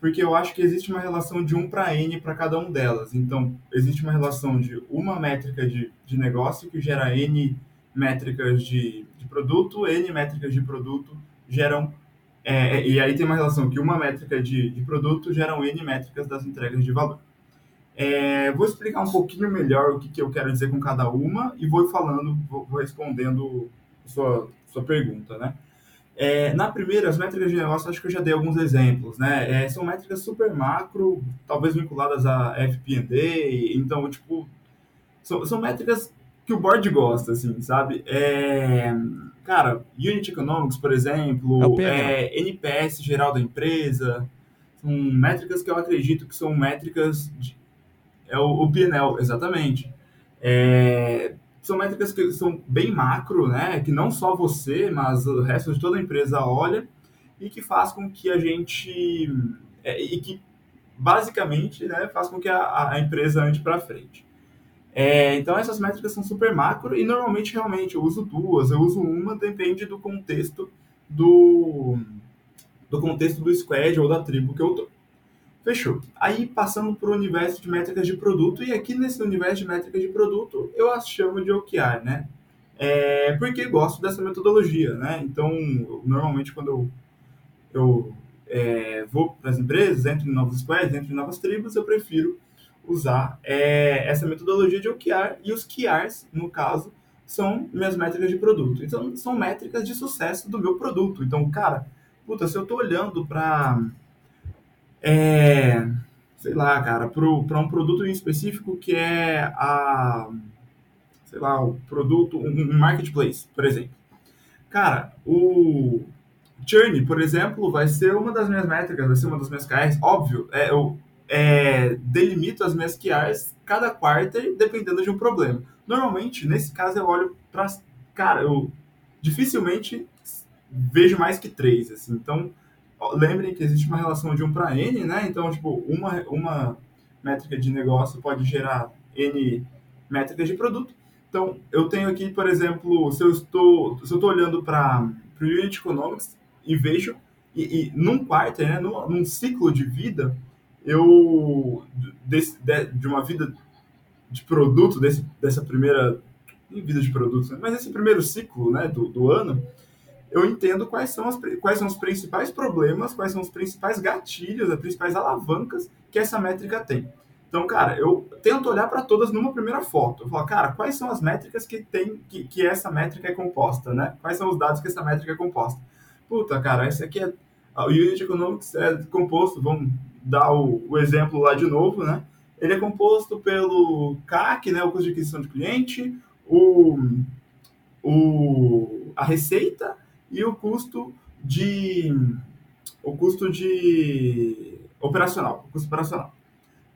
Speaker 1: porque eu acho que existe uma relação de 1 para N para cada um delas. Então, existe uma relação de uma métrica de, de negócio que gera N métricas de, de produto, N métricas de produto geram. É, e aí tem uma relação que uma métrica de, de produto geram N métricas das entregas de valor. É, vou explicar um pouquinho melhor o que, que eu quero dizer com cada uma e vou falando, vou, vou respondendo sua, sua pergunta, né? É, na primeira, as métricas de negócio, acho que eu já dei alguns exemplos, né? É, são métricas super macro, talvez vinculadas a FP&D, então, tipo, são, são métricas que o board gosta, assim, sabe? É, cara, Unit Economics, por exemplo, é, é NPS geral da empresa, são métricas que eu acredito que são métricas de, é o, o PNL, exatamente. É, são métricas que são bem macro, né? Que não só você, mas o resto de toda a empresa olha e que faz com que a gente é, e que basicamente, né, faz com que a, a empresa ande para frente. É, então essas métricas são super macro e normalmente realmente eu uso duas, eu uso uma, depende do contexto do, do contexto do squad ou da tribo que eu tô. Fechou. Aí passando para o universo de métricas de produto, e aqui nesse universo de métricas de produto eu as chamo de OKR, né? É, porque gosto dessa metodologia, né? Então, normalmente quando eu, eu é, vou para as empresas, entro em novos squads, entro em novas tribos, eu prefiro usar é, essa metodologia de OKR, e os QRs, no caso, são minhas métricas de produto. Então, são métricas de sucesso do meu produto. Então, cara, puta, se eu estou olhando para é, sei lá, cara, para um produto em específico que é a, sei lá, o produto, um marketplace, por exemplo. Cara, o churn, por exemplo, vai ser uma das minhas métricas, vai ser uma das minhas KRs, óbvio, é, eu é, delimito as minhas KRs cada quarter dependendo de um problema. Normalmente, nesse caso, eu olho para, cara, eu dificilmente vejo mais que três, assim, então lembrem que existe uma relação de 1 para N, né? Então, tipo, uma, uma métrica de negócio pode gerar N métricas de produto. Então, eu tenho aqui, por exemplo, se eu estou, se eu estou olhando para o Unit Economics e vejo, e, e num quarto, né, num, num, ciclo de vida, eu, desse, de, de, uma vida de produto, desse, dessa primeira, vida de produto, né? mas esse primeiro ciclo né, do, do ano, eu entendo quais são, as, quais são os principais problemas, quais são os principais gatilhos, as principais alavancas que essa métrica tem. Então, cara, eu tento olhar para todas numa primeira foto. Eu falo, cara, quais são as métricas que tem que, que essa métrica é composta, né? Quais são os dados que essa métrica é composta? Puta, cara, esse aqui é o Unit Economics é composto, vamos dar o, o exemplo lá de novo, né? Ele é composto pelo CAC, né, o custo de aquisição de cliente, o, o, a receita e o custo de o custo de operacional, o custo operacional.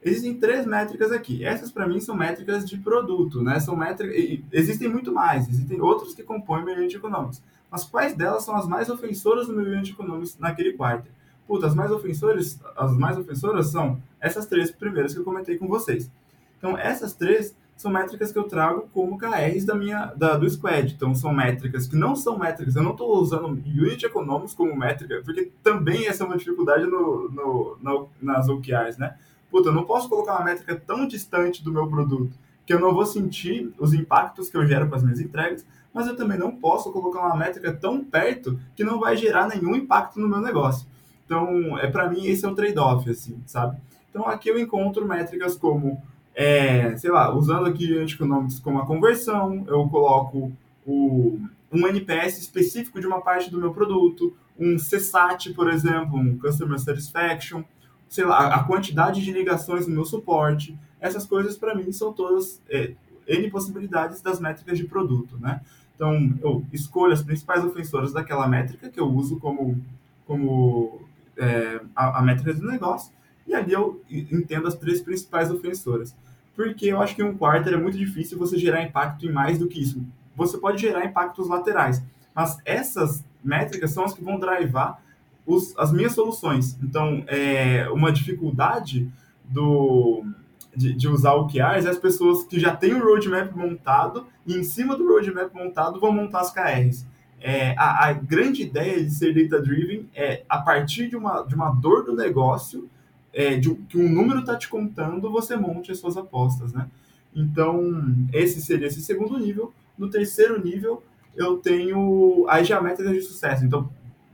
Speaker 1: Existem três métricas aqui. Essas para mim são métricas de produto, né? São métricas existem muito mais, existem outros que compõem o meu unit econômico. Mas quais delas são as mais ofensoras no meu unit econômico naquele quarto? Puta, as mais ofensoras, as mais ofensoras são essas três primeiras que eu comentei com vocês. Então, essas três são métricas que eu trago como KRs da minha, da, do Squad. Então, são métricas que não são métricas. Eu não estou usando Unit Economics como métrica, porque também essa é uma dificuldade no, no, no, nas OKRs, né? Puta, eu não posso colocar uma métrica tão distante do meu produto que eu não vou sentir os impactos que eu gero com as minhas entregas, mas eu também não posso colocar uma métrica tão perto que não vai gerar nenhum impacto no meu negócio. Então, é para mim esse é o trade-off, assim, sabe? Então, aqui eu encontro métricas como é, sei lá, usando aqui Unit Economics como a conversão, eu coloco o, um NPS específico de uma parte do meu produto, um CSAT, por exemplo, um Customer Satisfaction, sei lá, a quantidade de ligações no meu suporte. Essas coisas, para mim, são todas é, N possibilidades das métricas de produto, né? Então, eu escolho as principais ofensoras daquela métrica que eu uso como, como é, a, a métrica do negócio, e ali eu entendo as três principais ofensoras porque eu acho que um quarter é muito difícil você gerar impacto em mais do que isso. Você pode gerar impactos laterais, mas essas métricas são as que vão drivar os, as minhas soluções. Então, é, uma dificuldade do, de, de usar o QRs é as pessoas que já têm o roadmap montado e em cima do roadmap montado vão montar as KRs. É, a, a, grande ideia de ser data-driven é, a partir de uma, de uma dor do negócio, é, de, que um número está te contando, você monte as suas apostas, né? Então, esse seria esse segundo nível. No terceiro nível, eu tenho as geométricas de sucesso. Então,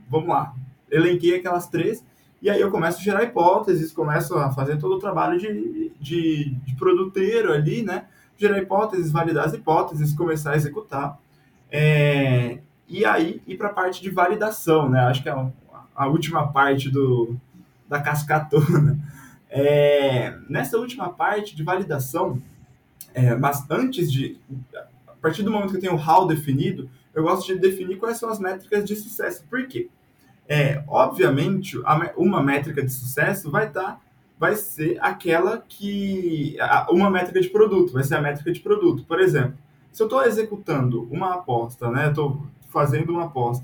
Speaker 1: vamos lá. Elenquei aquelas três, e aí eu começo a gerar hipóteses, começo a fazer todo o trabalho de, de, de produteiro ali, né? Gerar hipóteses, validar as hipóteses, começar a executar. É, e aí ir para a parte de validação, né? Acho que é a última parte do, da cascatona. É, nessa última parte de validação, é, mas antes de. A partir do momento que eu tenho o how definido, eu gosto de definir quais são as métricas de sucesso. Por quê? É, obviamente, uma métrica de sucesso vai estar. Tá, vai ser aquela que. Uma métrica de produto, vai ser a métrica de produto. Por exemplo, se eu estou executando uma aposta, né? Estou fazendo uma aposta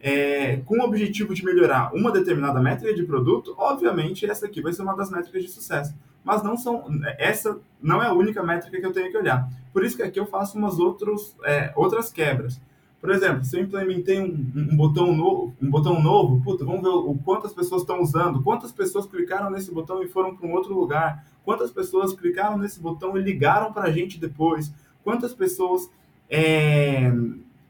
Speaker 1: é, com o objetivo de melhorar uma determinada métrica de produto, obviamente essa aqui vai ser uma das métricas de sucesso. Mas não são, essa não é a única métrica que eu tenho que olhar. Por isso que aqui eu faço umas outros, é, outras quebras. Por exemplo, se eu implementei um, um, botão novo, um botão novo, puta, vamos ver o, o quantas pessoas estão usando, quantas pessoas clicaram nesse botão e foram para um outro lugar, quantas pessoas clicaram nesse botão e ligaram para a gente depois, quantas pessoas é,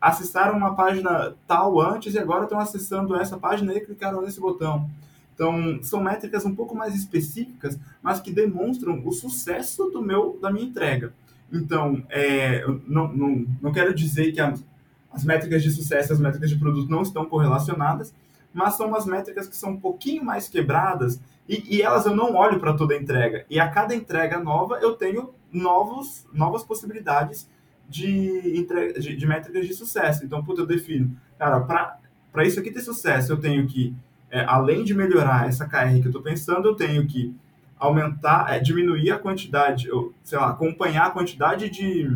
Speaker 1: acessaram uma página tal antes e agora estão acessando essa página e clicaram nesse botão. Então, são métricas um pouco mais específicas, mas que demonstram o sucesso do meu da minha entrega. Então, é, não, não, não quero dizer que as, as métricas de sucesso e as métricas de produto não estão correlacionadas, mas são umas métricas que são um pouquinho mais quebradas e, e elas eu não olho para toda a entrega. E a cada entrega nova eu tenho novos, novas possibilidades de, de, de métricas de sucesso. Então, puta, eu defino, cara, para isso aqui ter sucesso, eu tenho que, é, além de melhorar essa KR que eu estou pensando, eu tenho que aumentar, é, diminuir a quantidade, eu, sei lá, acompanhar a quantidade de,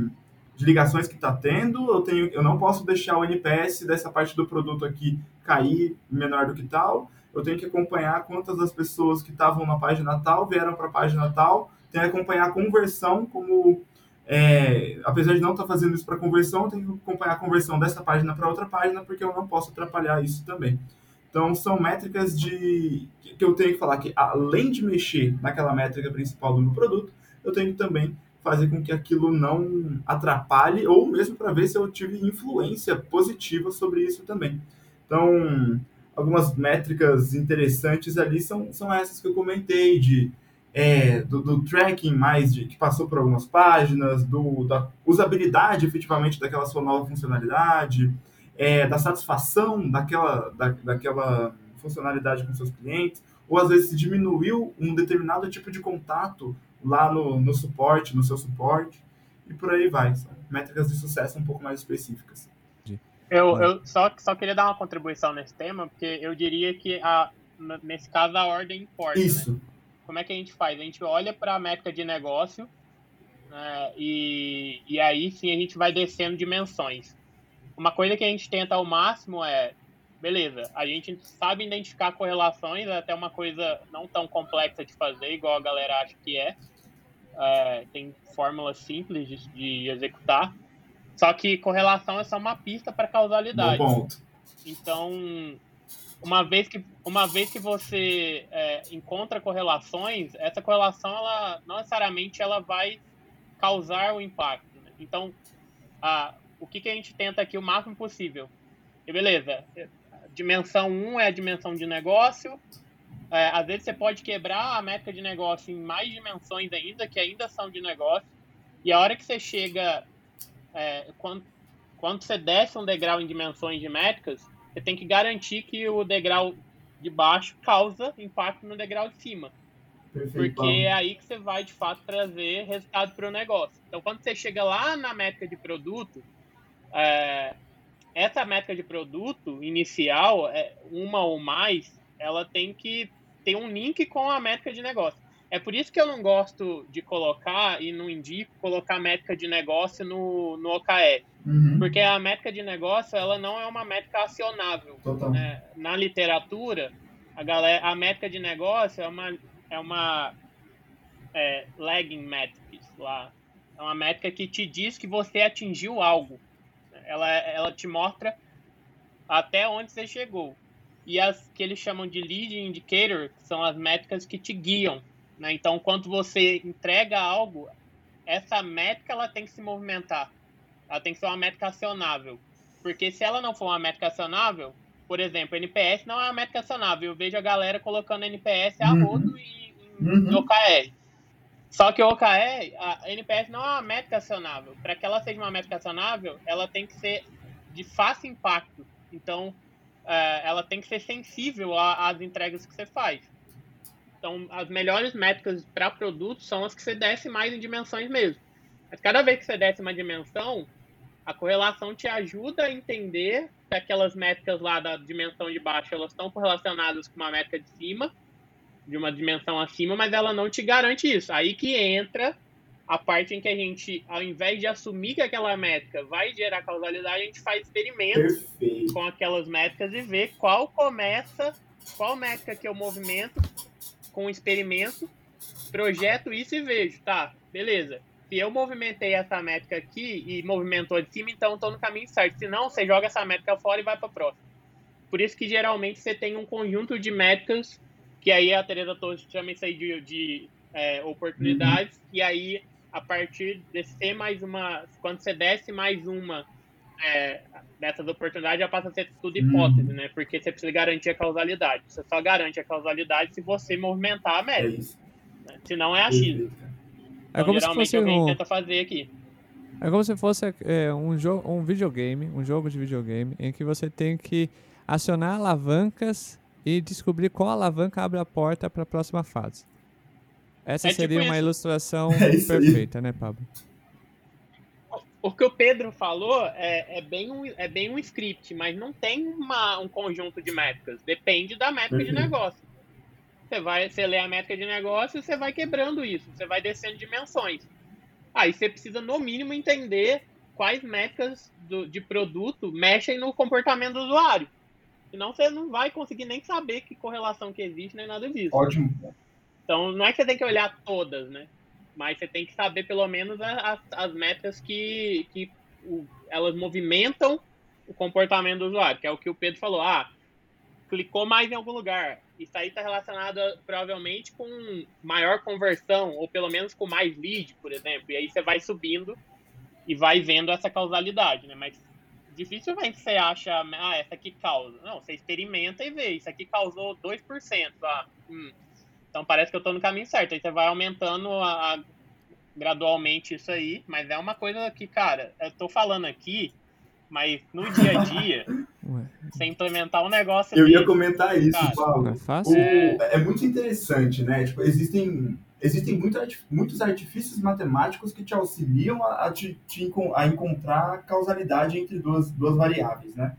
Speaker 1: de ligações que está tendo, eu, tenho, eu não posso deixar o NPS dessa parte do produto aqui cair menor do que tal, eu tenho que acompanhar quantas das pessoas que estavam na página tal vieram para a página tal, tenho que acompanhar a conversão como é, apesar de não estar tá fazendo isso para conversão, eu tenho que acompanhar a conversão dessa página para outra página, porque eu não posso atrapalhar isso também. Então, são métricas de que eu tenho que falar que, além de mexer naquela métrica principal do meu produto, eu tenho que também fazer com que aquilo não atrapalhe, ou mesmo para ver se eu tive influência positiva sobre isso também. Então, algumas métricas interessantes ali são, são essas que eu comentei, de é, do, do, tracking mais de, que passou por algumas páginas, do, da usabilidade efetivamente daquela sua nova funcionalidade, é, da satisfação daquela, da, daquela funcionalidade com seus clientes, ou às vezes se diminuiu um determinado tipo de contato lá no, no suporte, no seu suporte, e por aí vai. São métricas de sucesso um pouco mais específicas.
Speaker 3: Eu, eu só, só queria dar uma contribuição nesse tema, porque eu diria que a, nesse caso a ordem importa. Né?
Speaker 1: Isso. Né?
Speaker 3: Como é que a gente faz? A gente olha para a métrica de negócio né, e, e aí sim a gente vai descendo dimensões. Uma coisa que a gente tenta ao máximo é, beleza, a gente sabe identificar correlações, é até uma coisa não tão complexa de fazer, igual a galera acha que é. é tem fórmulas simples de, de, executar. Só que correlação é só uma pista para causalidade.
Speaker 1: Bom ponto.
Speaker 3: Então, uma vez que, uma vez que você é, encontra correlações, essa correlação, ela, não necessariamente ela vai causar o impacto. Né? Então, a, o que, que a gente tenta aqui o máximo possível? E beleza, dimensão 1 é a dimensão de negócio, é, às vezes você pode quebrar a métrica de negócio em mais dimensões ainda, que ainda são de negócio, e a hora que você chega, é, quando, quando você desce um degrau em dimensões de métricas, você tem que garantir que o degrau de baixo causa impacto no degrau de cima. Perfeito, porque é aí que você vai, de fato, trazer resultado para o negócio. Então, quando você chega lá na métrica de produto, é, essa métrica de produto inicial, é, uma ou mais, ela tem que ter um link com a métrica de negócio. É por isso que eu não gosto de colocar e não indico colocar métrica de negócio no, no OKR. Uhum. Porque a métrica de negócio ela não é uma métrica acionável. Né? Na literatura, a, galera, a métrica de negócio é uma, é uma é, lagging metrics lá. É uma métrica que te diz que você atingiu algo. Ela, ela te mostra até onde você chegou. E as que eles chamam de lead indicator são as métricas que te guiam né? Então, quando você entrega algo, essa métrica ela tem que se movimentar. Ela tem que ser uma métrica acionável. Porque se ela não for uma métrica acionável, por exemplo, NPS não é uma métrica acionável. Eu vejo a galera colocando NPS a uhum. rodo em, em uhum. OKR. Só que o OKR, a NPS não é uma métrica acionável. Para que ela seja uma métrica acionável, ela tem que ser de fácil impacto. Então, é, ela tem que ser sensível às entregas que você faz. Então, as melhores métricas para produtos são as que você desce mais em dimensões mesmo. Mas cada vez que você desce uma dimensão, a correlação te ajuda a entender se aquelas métricas lá da dimensão de baixo elas estão correlacionadas com uma métrica de cima, de uma dimensão acima, mas ela não te garante isso. Aí que entra a parte em que a gente, ao invés de assumir que aquela métrica vai gerar causalidade, a gente faz experimentos Perfeito. com aquelas métricas e vê qual começa, qual métrica que eu movimento com o experimento, projeto isso e vejo, tá, beleza. Se eu movimentei essa métrica aqui e movimentou de cima, então estou no caminho certo. Se não, você joga essa métrica fora e vai para a próxima. Por isso que geralmente você tem um conjunto de métricas, que aí a Teresa Torres chama isso aí de, de é, oportunidades, uhum. e aí a partir de ser mais uma. Quando você desce mais uma é, dessas oportunidades, já passa a ser tudo hipótese, hum. né? Porque você precisa garantir a causalidade. Você só garante a causalidade se você movimentar a média. É isso. Né? Senão é achismo.
Speaker 2: É então, como geralmente se fosse
Speaker 3: alguém
Speaker 2: um...
Speaker 3: tenta fazer aqui.
Speaker 2: É como se fosse é, um, jogo, um videogame, um jogo de videogame, em que você tem que acionar alavancas e descobrir qual alavanca abre a porta para a próxima fase. Essa é seria tipo uma isso. ilustração é perfeita, né, Pablo?
Speaker 3: O que o Pedro falou é, é, bem, um, é bem um script, mas não tem uma, um conjunto de métricas. Depende da métrica uhum. de negócio. Você vai, você lê a métrica de negócio e você vai quebrando isso, você vai descendo dimensões. Aí você precisa, no mínimo, entender quais métricas do, de produto mexem no comportamento do usuário. Senão você não vai conseguir nem saber que correlação que existe, nem nada disso.
Speaker 1: Ótimo.
Speaker 3: Então, não é que você tem que olhar todas, né? Mas você tem que saber, pelo menos, as, as metas que, que o, elas movimentam o comportamento do usuário, que é o que o Pedro falou. Ah, clicou mais em algum lugar. Isso aí está relacionado, provavelmente, com maior conversão, ou pelo menos com mais lead, por exemplo. E aí você vai subindo e vai vendo essa causalidade, né? Mas dificilmente você acha, ah, essa aqui causa. Não, você experimenta e vê. Isso aqui causou 2%. Ah, hum, então parece que eu estou no caminho certo. Aí você vai aumentando a, a, gradualmente isso aí, mas é uma coisa que, cara, eu estou falando aqui, mas no dia a dia, você implementar um negócio.
Speaker 1: Eu ia comentar isso, cara, Paulo. É, fácil? O, é muito interessante, né? Tipo, existem existem muito, muitos artifícios matemáticos que te auxiliam a, a, te, te, a encontrar causalidade entre duas, duas variáveis, né?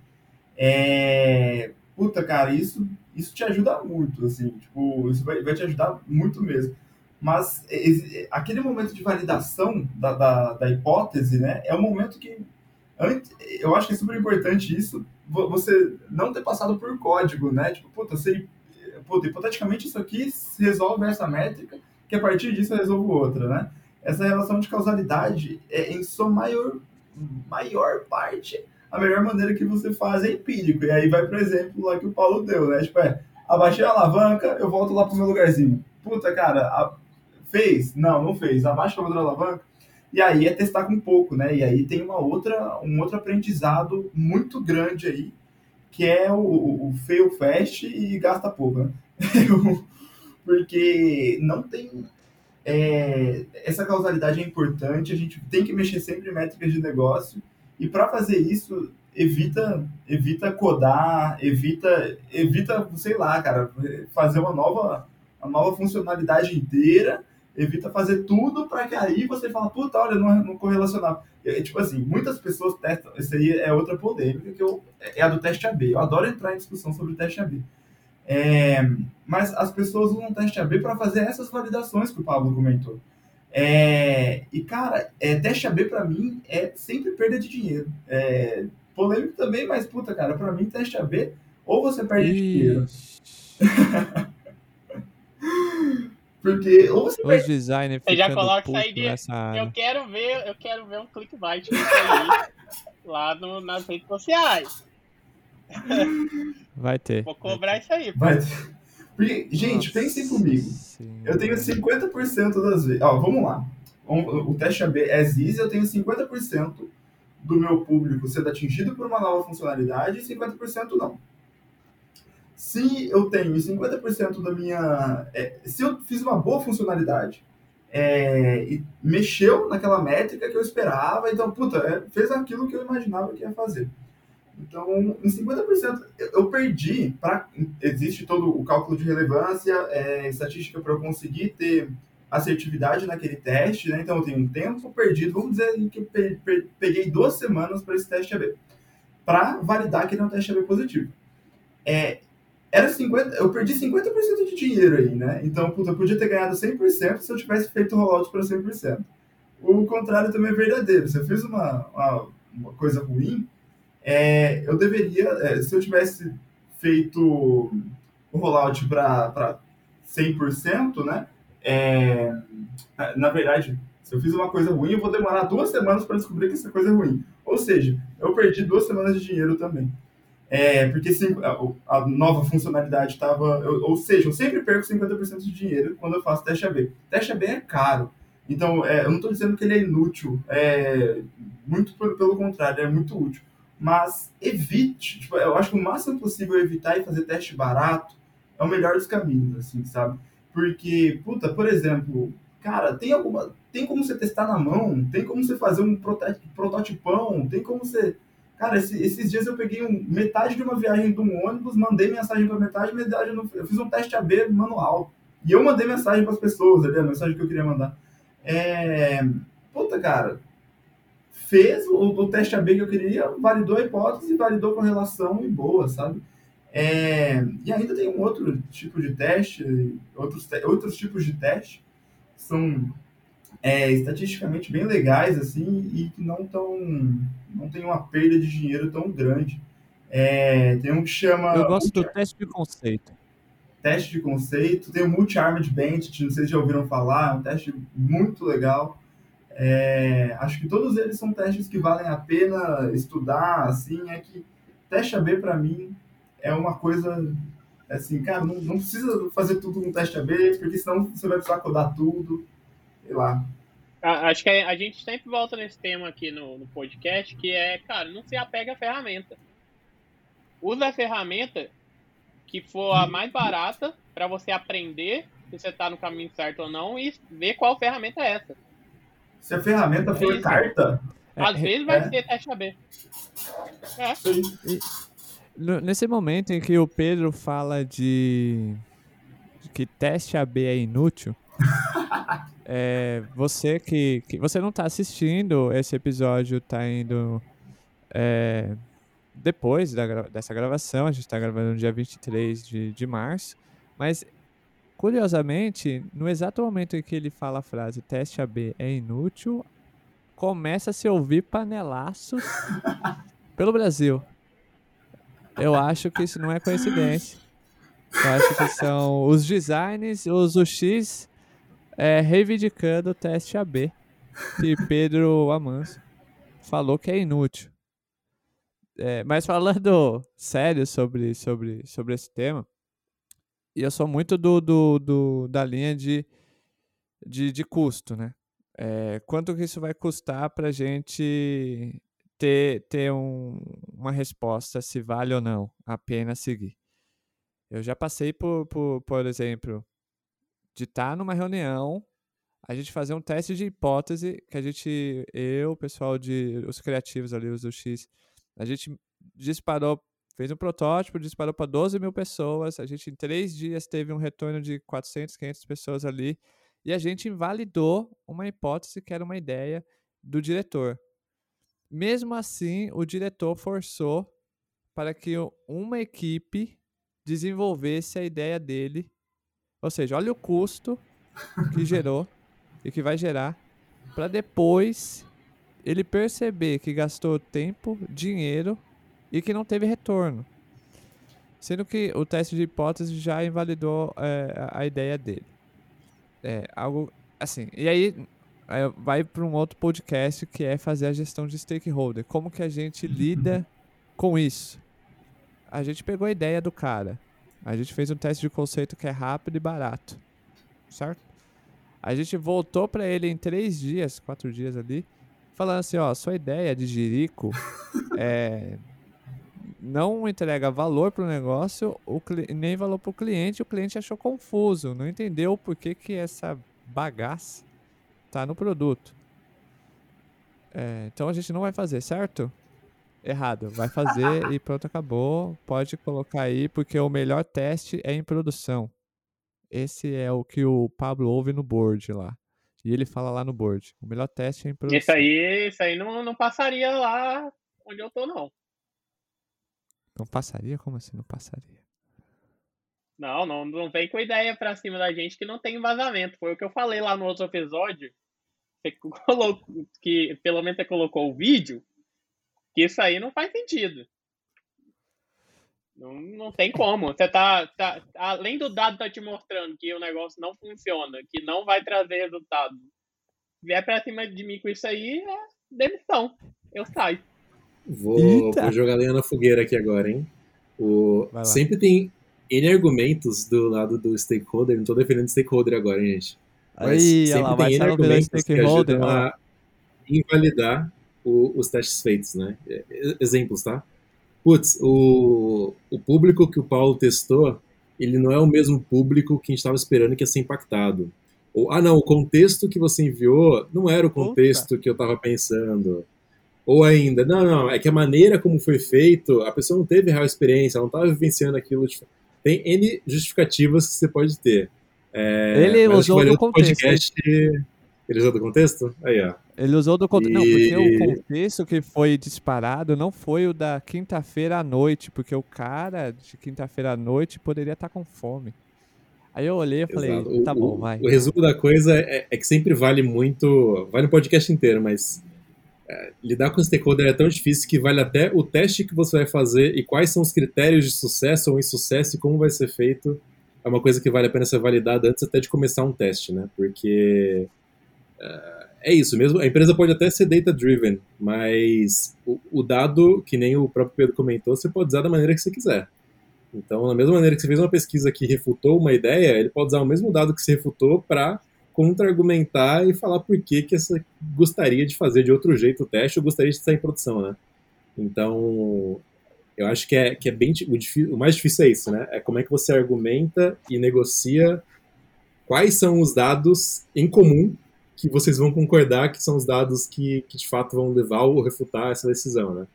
Speaker 1: É, puta, cara, isso, isso te ajuda muito, assim, tipo, isso vai, vai te ajudar muito mesmo. Mas aquele momento de validação da, da, da hipótese, né, é o momento que, eu acho que é super importante isso, você não ter passado por código, né, tipo, puta, você, puta, hipoteticamente isso aqui resolve essa métrica, que a partir disso eu resolvo outra, né. Essa relação de causalidade, é, em sua maior, maior parte, a melhor maneira que você faz é empírico. E aí vai pro exemplo lá que o Paulo deu, né? Tipo, é, abaixei a alavanca, eu volto lá pro meu lugarzinho. Puta, cara, a... fez? Não, não fez. Abaixa a outra alavanca. E aí é testar com pouco, né? E aí tem uma outra, um outro aprendizado muito grande aí, que é o, o fail fast e gasta pouco, né? Porque não tem é, essa causalidade é importante, a gente tem que mexer sempre em métricas de negócio, e para fazer isso, evita evita codar, evita evita, sei lá, cara, fazer uma nova uma nova funcionalidade inteira, evita fazer tudo para que aí você fala, puta, olha, não, não correlacionava. É, tipo assim, muitas pessoas testam, isso aí é outra polêmica, que eu, é a do teste AB. Eu adoro entrar em discussão sobre o teste AB. É, mas as pessoas usam o teste AB para fazer essas validações que o Pablo comentou. É, e, cara, é, teste AB para mim é sempre perda de dinheiro. É, polêmico também, mas, puta, cara, para mim, teste AB, ou você perde Ixi. dinheiro. Porque, ou você
Speaker 2: Os perde... designers
Speaker 3: Você já coloca isso aí de... Eu quero ver, eu quero ver um clickbait lá no, nas redes sociais.
Speaker 2: Vai ter.
Speaker 3: Vou cobrar isso aí.
Speaker 1: Vai ter. Porque, gente, Nossa pensem comigo. Eu tenho 50% das vezes. Ó, vamos lá. O teste AB é easy, eu tenho 50% do meu público sendo atingido por uma nova funcionalidade e 50% não. Se eu tenho 50% da minha. É, se eu fiz uma boa funcionalidade é, e mexeu naquela métrica que eu esperava, então, puta, é, fez aquilo que eu imaginava que ia fazer. Então, em 50%, eu perdi. Pra, existe todo o cálculo de relevância, é, estatística para eu conseguir ter assertividade naquele teste, né? Então, eu tenho um tempo perdido. Vamos dizer que eu peguei duas semanas para esse teste AB, para validar que ele é um teste AB positivo. É, era 50, eu perdi 50% de dinheiro aí, né? Então, puta, eu podia ter ganhado 100% se eu tivesse feito o rollout para 100%. O contrário também é verdadeiro. Se eu fiz uma, uma, uma coisa ruim, é, eu deveria, é, se eu tivesse feito o rollout para 100%, né? É, na verdade, se eu fiz uma coisa ruim, eu vou demorar duas semanas para descobrir que essa coisa é ruim. Ou seja, eu perdi duas semanas de dinheiro também. É, porque sim, a, a, nova funcionalidade estava. Ou seja, eu sempre perco 50% de dinheiro quando eu faço teste AB. Teste AB é caro. Então, é, eu não estou dizendo que ele é inútil. É, muito pelo contrário, é muito útil mas evite, tipo, eu acho que o máximo possível evitar e fazer teste barato é o melhor dos caminhos, assim, sabe? Porque, puta, por exemplo, cara, tem alguma, tem como você testar na mão, tem como você fazer um prototipão, tem como você, cara, esse, esses dias eu peguei um, metade de uma viagem de um ônibus, mandei mensagem para metade, metade eu fiz um teste AB manual e eu mandei mensagem para as pessoas, ali, a mensagem que eu queria mandar. É, puta, cara, fez o, o, teste AB que eu queria, validou a hipótese, validou a correlação e boa, sabe? É, e ainda tem um outro tipo de teste, outros, te, outros tipos de teste que são é, estatisticamente bem legais assim e que não tão não tem uma perda de dinheiro tão grande. É, tem um que chama.
Speaker 2: Eu gosto do teste de conceito.
Speaker 1: Teste de conceito. Tem o Multi-Armed Bandit, não sei se já ouviram falar, é um teste muito legal. É, acho que todos eles são testes que valem a pena estudar, assim, é que teste AB para mim é uma coisa assim, cara, não, não, precisa fazer tudo com teste AB, porque senão você vai precisar codar tudo, sei lá.
Speaker 3: Acho que a gente sempre volta nesse tema aqui no, no podcast, que é, cara, não se apega à ferramenta. Usa a ferramenta que for a mais barata para você aprender se você está no caminho certo ou não e ver qual ferramenta é essa.
Speaker 1: Se a ferramenta é for carta.
Speaker 3: Às vezes vai é. ser teste AB. É.
Speaker 2: Nesse momento em que o Pedro fala de, de que teste AB é inútil, é, você que, que, você não está assistindo, esse episódio está indo é, depois da, dessa gravação, a gente está gravando no dia 23 de, de março, mas Curiosamente, no exato momento em que ele fala a frase teste AB é inútil, começa a se ouvir panelaços pelo Brasil. Eu acho que isso não é coincidência. Eu acho que são os designs, os UX é, reivindicando o teste AB. Que Pedro Amanso falou que é inútil. É, mas falando sério sobre, sobre, sobre esse tema, e eu sou muito do, do, do da linha de, de, de custo, né? É, quanto que isso vai custar para a gente ter, ter um, uma resposta se vale ou não a pena seguir? Eu já passei por, por, por exemplo, de estar tá numa reunião, a gente fazer um teste de hipótese que a gente, eu, o pessoal de, os criativos ali, os do X, a gente disparou fez um protótipo, disparou para 12 mil pessoas. A gente, em três dias, teve um retorno de 400, 500 pessoas ali. E a gente invalidou uma hipótese que era uma ideia do diretor. Mesmo assim, o diretor forçou para que uma equipe desenvolvesse a ideia dele. Ou seja, olha o custo que gerou e que vai gerar para depois ele perceber que gastou tempo, dinheiro e que não teve retorno. Sendo que o teste de hipótese já invalidou é, a ideia dele. É, algo assim. E aí vai para um outro podcast que é fazer a gestão de stakeholder. Como que a gente lida com isso? A gente pegou a ideia do cara. A gente fez um teste de conceito que é rápido e barato. Certo? A gente voltou para ele em três dias, quatro dias ali, falando assim, ó, sua ideia de jirico é não entrega valor para o negócio, nem valor para o cliente, o cliente achou confuso, não entendeu por que, que essa bagaça está no produto. É, então a gente não vai fazer, certo? Errado. Vai fazer e pronto, acabou. Pode colocar aí, porque o melhor teste é em produção. Esse é o que o Pablo ouve no board lá. E ele fala lá no board. O melhor teste é em produção.
Speaker 3: Isso aí, isso aí não, não passaria lá onde eu tô, não.
Speaker 2: Não passaria? Como assim não passaria?
Speaker 3: Não, não, não vem com ideia pra cima da gente que não tem vazamento. Foi o que eu falei lá no outro episódio. Você colocou, que pelo menos você colocou o vídeo. Que isso aí não faz sentido. Não, não tem como. Você tá, tá. Além do dado tá te mostrando que o negócio não funciona, que não vai trazer resultado. Vier pra cima de mim com isso aí, é demissão. Eu saio.
Speaker 4: Vou, vou jogar lenha na fogueira aqui agora, hein? O, sempre tem N argumentos do lado do stakeholder. Não tô defendendo stakeholder agora, hein, gente. Mas
Speaker 2: Aí,
Speaker 4: sempre
Speaker 2: lá,
Speaker 4: tem N argumentos que ajudam a invalidar o- os testes feitos, né? E- Exemplos, tá? Putz, o, o público que o Paulo testou, ele não é o mesmo público que a gente estava esperando que ia ser impactado. Ou, ah, não, o contexto que você enviou não era o contexto que eu estava pensando. Ou ainda, não, não, é que a maneira como foi feito, a pessoa não teve real experiência, ela não estava vivenciando aquilo. de- Tem N justificativas que você pode ter. É,
Speaker 2: Ele usou do contexto.
Speaker 4: podcast. Ele usou do contexto? Aí, ó.
Speaker 2: Ele usou do contexto. Não, porque o contexto que foi disparado não foi o da quinta-feira à noite, porque o cara de quinta-feira à noite poderia estar com fome. Aí eu olhei e falei,
Speaker 4: Exato. O-
Speaker 2: tá
Speaker 4: o,
Speaker 2: bom, vai.
Speaker 4: O resumo da coisa é, é que sempre vale muito. Vale no podcast inteiro, mas lidar com stakeholder é tão difícil que vale até o teste que você vai fazer e quais são os critérios de sucesso ou insucesso e como vai ser feito. É uma coisa que vale a pena ser validada antes até de começar um teste, né? Porque é, é isso mesmo. A empresa pode até ser data-driven, mas o, o dado, que nem o próprio Pedro comentou, você pode usar da maneira que você quiser. Então, da mesma maneira que você fez uma pesquisa que refutou uma ideia, ele pode usar o mesmo dado que você refutou para contra-argumentar e falar por que, que você gostaria de fazer de outro jeito o teste ou gostaria de estar em produção, né? Então, eu acho que é, que é bem o, difí- o mais difícil é isso, né? É como é que você argumenta e negocia quais são os dados em comum que vocês vão concordar que são os dados que, que de fato vão levar ou refutar essa decisão, né?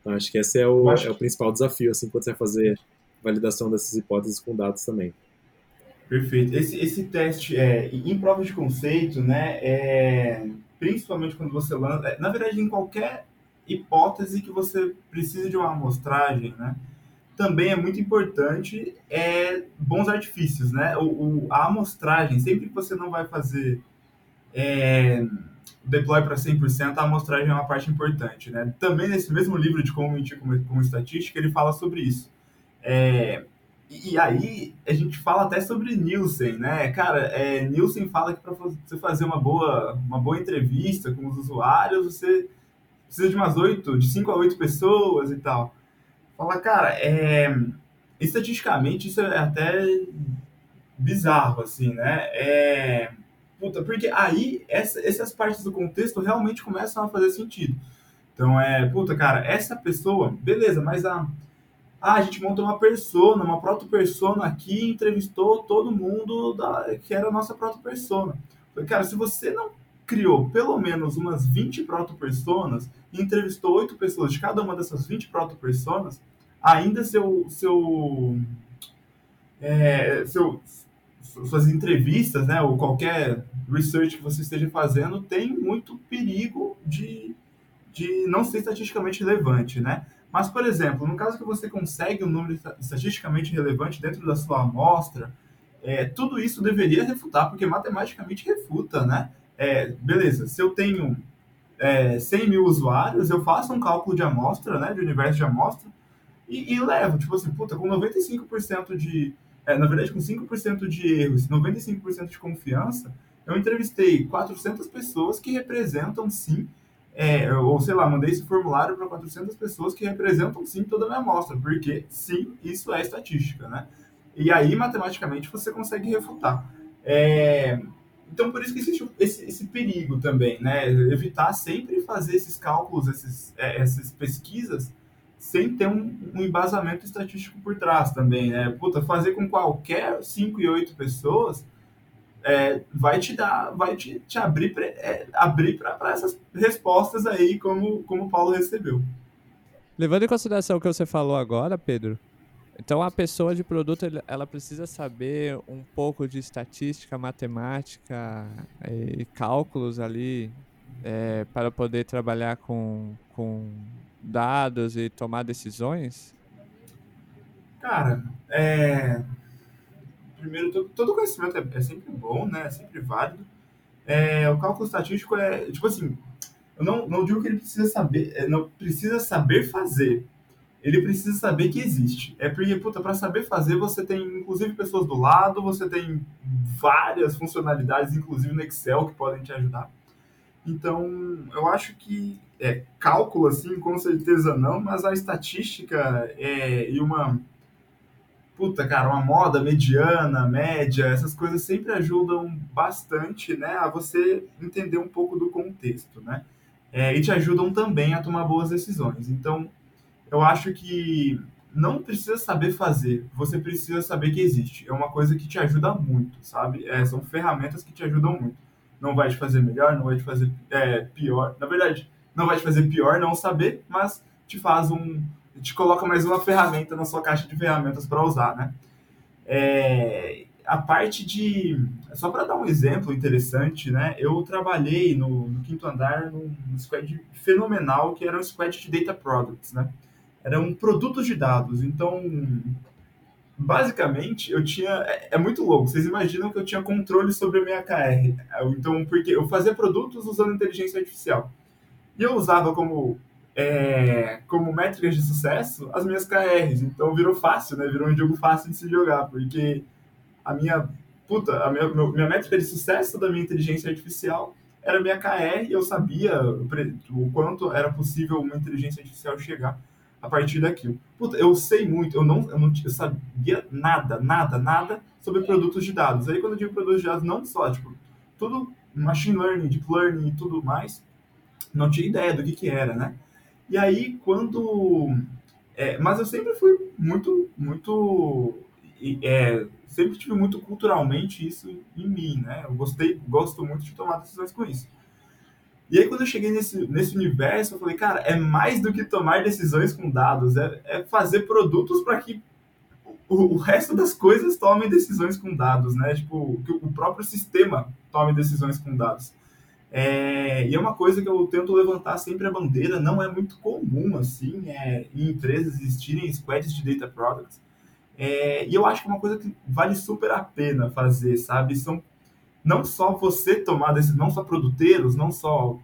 Speaker 4: Então, acho que esse é o, é o principal desafio, assim, quando você vai fazer validação dessas hipóteses com dados também.
Speaker 1: Perfeito. Esse, esse teste é, em prova de conceito, né, é, principalmente quando você lança, é, na verdade, em qualquer hipótese que você precise de uma amostragem, né, também é muito importante é, bons artifícios, né? O, o- a amostragem, sempre que você não vai fazer é, deploy para 100%, a amostragem é uma parte importante, né? Também nesse mesmo livro de como mentir com, com estatística, ele fala sobre isso. É, e, e aí a gente fala até sobre Nielsen, né? Cara, é, Nielsen fala que para você fazer uma boa, uma boa entrevista com os usuários, você precisa de umas oito, de 5 a 8 pessoas e tal. Fala, cara, é, estatisticamente isso é até bizarro, assim, né? É, puta, porque aí essa, essas partes do contexto realmente começam a fazer sentido. Então é, puta, cara, essa pessoa, beleza, mas a, ah, a gente montou uma persona, uma proto-persona aqui entrevistou todo mundo da, que era a nossa proto-persona. Falei, Cara, se você não criou pelo menos umas 20 proto-personas e entrevistou oito pessoas de cada uma dessas 20 proto-personas, ainda seu, seu, é, seu, suas entrevistas, né, ou qualquer research que você esteja fazendo, tem muito perigo de, de não ser estatisticamente relevante, né? Mas, por exemplo, no caso que você consegue um número esta- estatisticamente relevante dentro da sua amostra, é, tudo isso deveria refutar, porque matematicamente refuta, né? É, beleza, se eu tenho é, 100 mil usuários, eu faço um cálculo de amostra, né, de universo de amostra, e, e levo, tipo assim, puta, com 95% de... é, na verdade, com 5% de erros, 95% de confiança, eu entrevistei 400 pessoas que representam, sim, é, ou sei lá, mandei esse formulário para 400 pessoas que representam sim toda a minha amostra, porque sim, isso é estatística, né? E aí, matematicamente, você consegue refutar. É, então, por isso que existe esse, esse perigo também, né? Evitar sempre fazer esses cálculos, esses, é, essas pesquisas, sem ter um, um embasamento estatístico por trás também, né? Puta, fazer com qualquer 5 e 8 pessoas é, vai te dar, vai te, te abrir, pre- é, abrir para essas respostas aí, como, como o Paulo recebeu.
Speaker 2: Levando em consideração o que você falou agora, Pedro, então a pessoa de produto ela precisa saber um pouco de estatística, matemática e cálculos ali é, para poder trabalhar com, com dados e tomar decisões?
Speaker 1: Cara, é... primeiro, todo, conhecimento é, é, sempre bom, né? É sempre válido. É, o cálculo estatístico é, tipo assim, eu não, não digo que ele precisa saber, é, não precisa saber fazer. Ele precisa saber que existe. É porque, puta, para saber fazer, você tem inclusive pessoas do lado, você tem várias funcionalidades, inclusive no Excel, que podem te ajudar. Então, eu acho que é, cálculo, assim, com certeza não, mas a estatística é, e uma. Puta, cara, uma moda mediana, média, essas coisas sempre ajudam bastante, né, a você entender um pouco do contexto, né? É, e te ajudam também a tomar boas decisões. Então, eu acho que não precisa saber fazer, você precisa saber que existe. É uma coisa que te ajuda muito, sabe? É, são ferramentas que te ajudam muito não vai te fazer melhor, não vai te fazer é, pior. Na verdade, não vai te fazer pior não saber, mas te faz um. Te coloca mais uma ferramenta na sua caixa de ferramentas para usar, né? É, a parte de. Só para dar um exemplo interessante, né? Eu trabalhei no, no, quinto andar num squad fenomenal que era um squad de data products, né? Eram produtos de dados. Então, basicamente, eu tinha. É, é, muito louco. Vocês imaginam que eu tinha controle sobre a minha KR. Então, porque eu fazia produtos usando inteligência artificial. E eu usava como, é, como métricas de sucesso as minhas KRs. Então virou fácil, né? Virou um jogo fácil de se jogar, porque a minha. Puta, a minha, minha métrica de sucesso da minha inteligência artificial era minha KR e eu sabia o quanto era possível uma inteligência artificial chegar a partir daquilo. Puta, eu sei muito, eu não, eu não eu sabia nada, nada, nada sobre produtos de dados. Aí quando eu digo produtos de dados, não só, tipo, tudo machine learning, deep learning e tudo mais, não tinha ideia do que que era, né? E aí quando... É, mas eu sempre fui muito, muito... É, sempre tive muito culturalmente isso em mim, né? Eu gostei, gosto muito de tomar decisões com isso. E aí, quando eu cheguei nesse, nesse universo, eu falei, cara, é mais do que tomar decisões com dados, é, é fazer produtos para que o, o, resto das coisas tomem decisões com dados, né? Tipo, que o próprio sistema tome decisões com dados. É, e é uma coisa que eu tento levantar sempre a bandeira, não é muito comum, assim, é, em empresas existirem squads de data products. É, e eu acho que é uma coisa que vale super a pena fazer, sabe? São não só você tomar decisão, não só produteiros, não só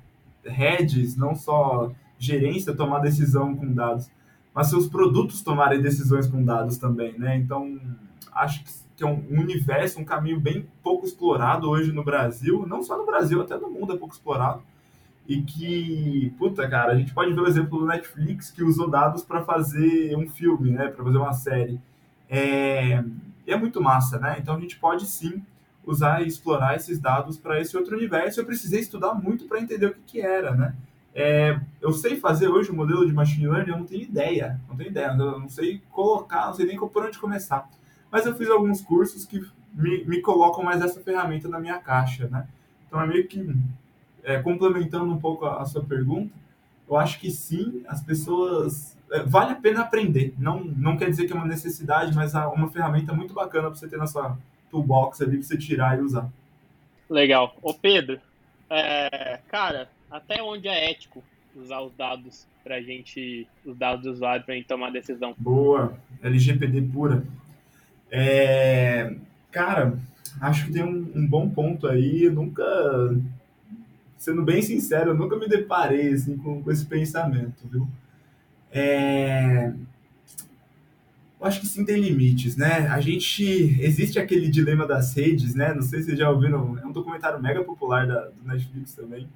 Speaker 1: heads, não só gerência tomar decisão com dados, mas seus produtos tomarem decisões com dados também, né? Então, acho que é um universo, um caminho bem pouco explorado hoje no Brasil, não só no Brasil, até no mundo é pouco explorado. E que, puta, cara, a gente pode ver o exemplo do Netflix que usou dados para fazer um filme, né, para fazer uma série. É, é muito massa, né? Então a gente pode sim usar e explorar esses dados para esse outro universo. Eu precisei estudar muito para entender o que, que era, né? É, eu sei fazer hoje o um modelo de machine learning, eu não tenho ideia, não tenho ideia, eu não sei colocar, não sei nem por onde começar. Mas eu fiz alguns cursos que me, me colocam mais essa ferramenta na minha caixa, né? Então é meio que é, complementando um pouco a, a, sua pergunta, eu acho que sim, as pessoas é, vale a pena aprender. Não, não quer dizer que é uma necessidade, mas é uma ferramenta muito bacana para você ter na sua toolbox ali pra você tirar e usar.
Speaker 3: Legal. Ô Pedro, é, cara, até onde é ético usar os dados pra gente, os dados do usuário pra gente tomar decisão?
Speaker 1: Boa, LGPD pura. É, cara, acho que tem um, um, bom ponto aí. Eu nunca, sendo bem sincero, eu nunca me deparei assim, com, com esse pensamento, viu? É, eu acho que sim tem limites, né? A gente. Existe aquele dilema das redes, né? Não sei se vocês já ouviram, é um documentário mega popular da, do Netflix também.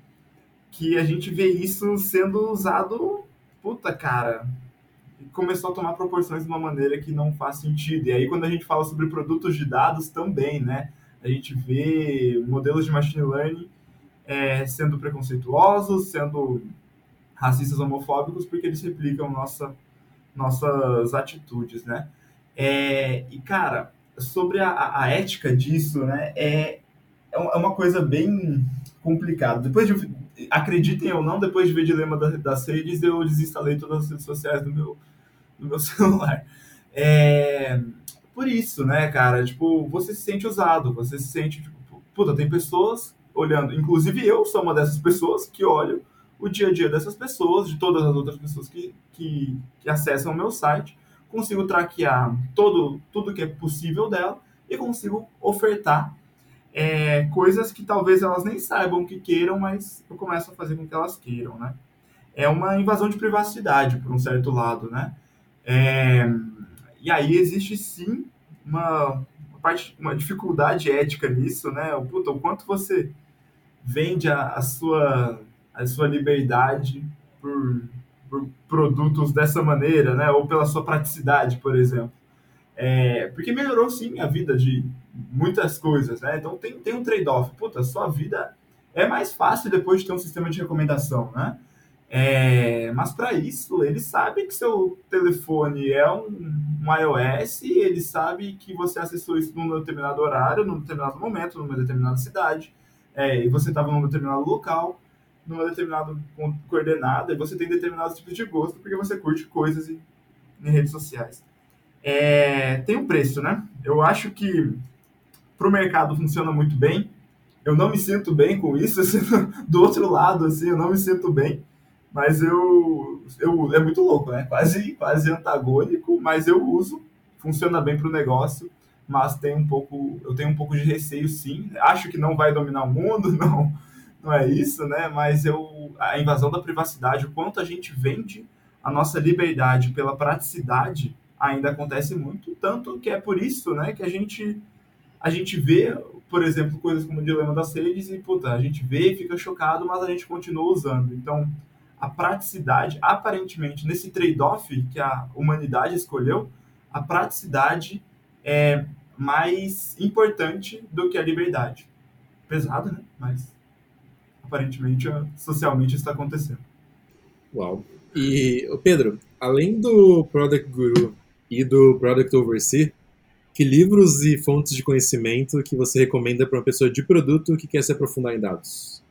Speaker 1: Que a gente vê isso sendo usado, puta cara. Começou a tomar proporções de uma maneira que não faz sentido. E aí, quando a gente fala sobre produtos de dados também, né? A gente vê modelos de machine learning é, sendo preconceituosos, sendo racistas homofóbicos, porque eles replicam nossa nossas atitudes, né? É, e, cara, sobre a, a, ética disso, né, é, é, é uma coisa bem complicada. Depois de acreditem ou não, depois de ver Dilema das Redes, eu desinstalei todas as redes sociais do meu, do meu celular. É, por isso, né, cara? Tipo, você se sente usado, você se sente, tipo, puta, tem pessoas olhando, inclusive eu sou uma dessas pessoas que olho o dia a dia dessas pessoas, de todas as outras pessoas que, que, que acessam o meu site, consigo traquear todo, tudo que é possível dela e consigo ofertar é, coisas que talvez elas nem saibam que queiram, mas eu começo a fazer com que elas queiram, né? É uma invasão de privacidade, por um certo lado, né? É, e aí existe sim uma, uma, parte, uma dificuldade ética nisso, né? O, puta, o quanto você vende a, a, sua, a sua liberdade por, por produtos dessa maneira, né? Ou pela sua praticidade, por exemplo. É, porque melhorou sim a vida de muitas coisas, né? Então tem, tem um trade-off. Puta, sua vida é mais fácil depois de ter um sistema de recomendação, né? É, mas para isso, ele sabe que seu telefone é um, um, iOS, ele sabe que você acessou isso num determinado horário, num determinado momento, numa determinada cidade, é, e você estava num determinado local, numa determinada coordenada, e você tem determinados tipos de gosto porque você curte coisas em, em redes sociais é, tem um preço, né? Eu acho que para o mercado funciona muito bem. Eu não me sinto bem com isso. Assim, do outro lado, assim, eu não me sinto bem. Mas eu, eu é muito louco, né? Quase, quase antagônico, mas eu uso. Funciona bem para o negócio, mas tem um pouco, eu tenho um pouco de receio, sim. Acho que não vai dominar o mundo, não, não é isso, né? Mas eu, a invasão da privacidade, o quanto a gente vende a nossa liberdade pela praticidade ainda acontece muito, tanto que é por isso, né, que a gente a gente vê, por exemplo, coisas como o dilema das redes e puta, a gente vê e fica chocado, mas a gente continua usando. Então, a praticidade, aparentemente, nesse trade-off que a humanidade escolheu, a praticidade é mais importante do que a liberdade. Pesado, né? Mas aparentemente, socialmente, está acontecendo.
Speaker 4: Uau. E, Pedro, além do Product Guru e do Product Oversee, que livros e fontes de conhecimento que você recomenda para uma pessoa de produto que quer se aprofundar em dados?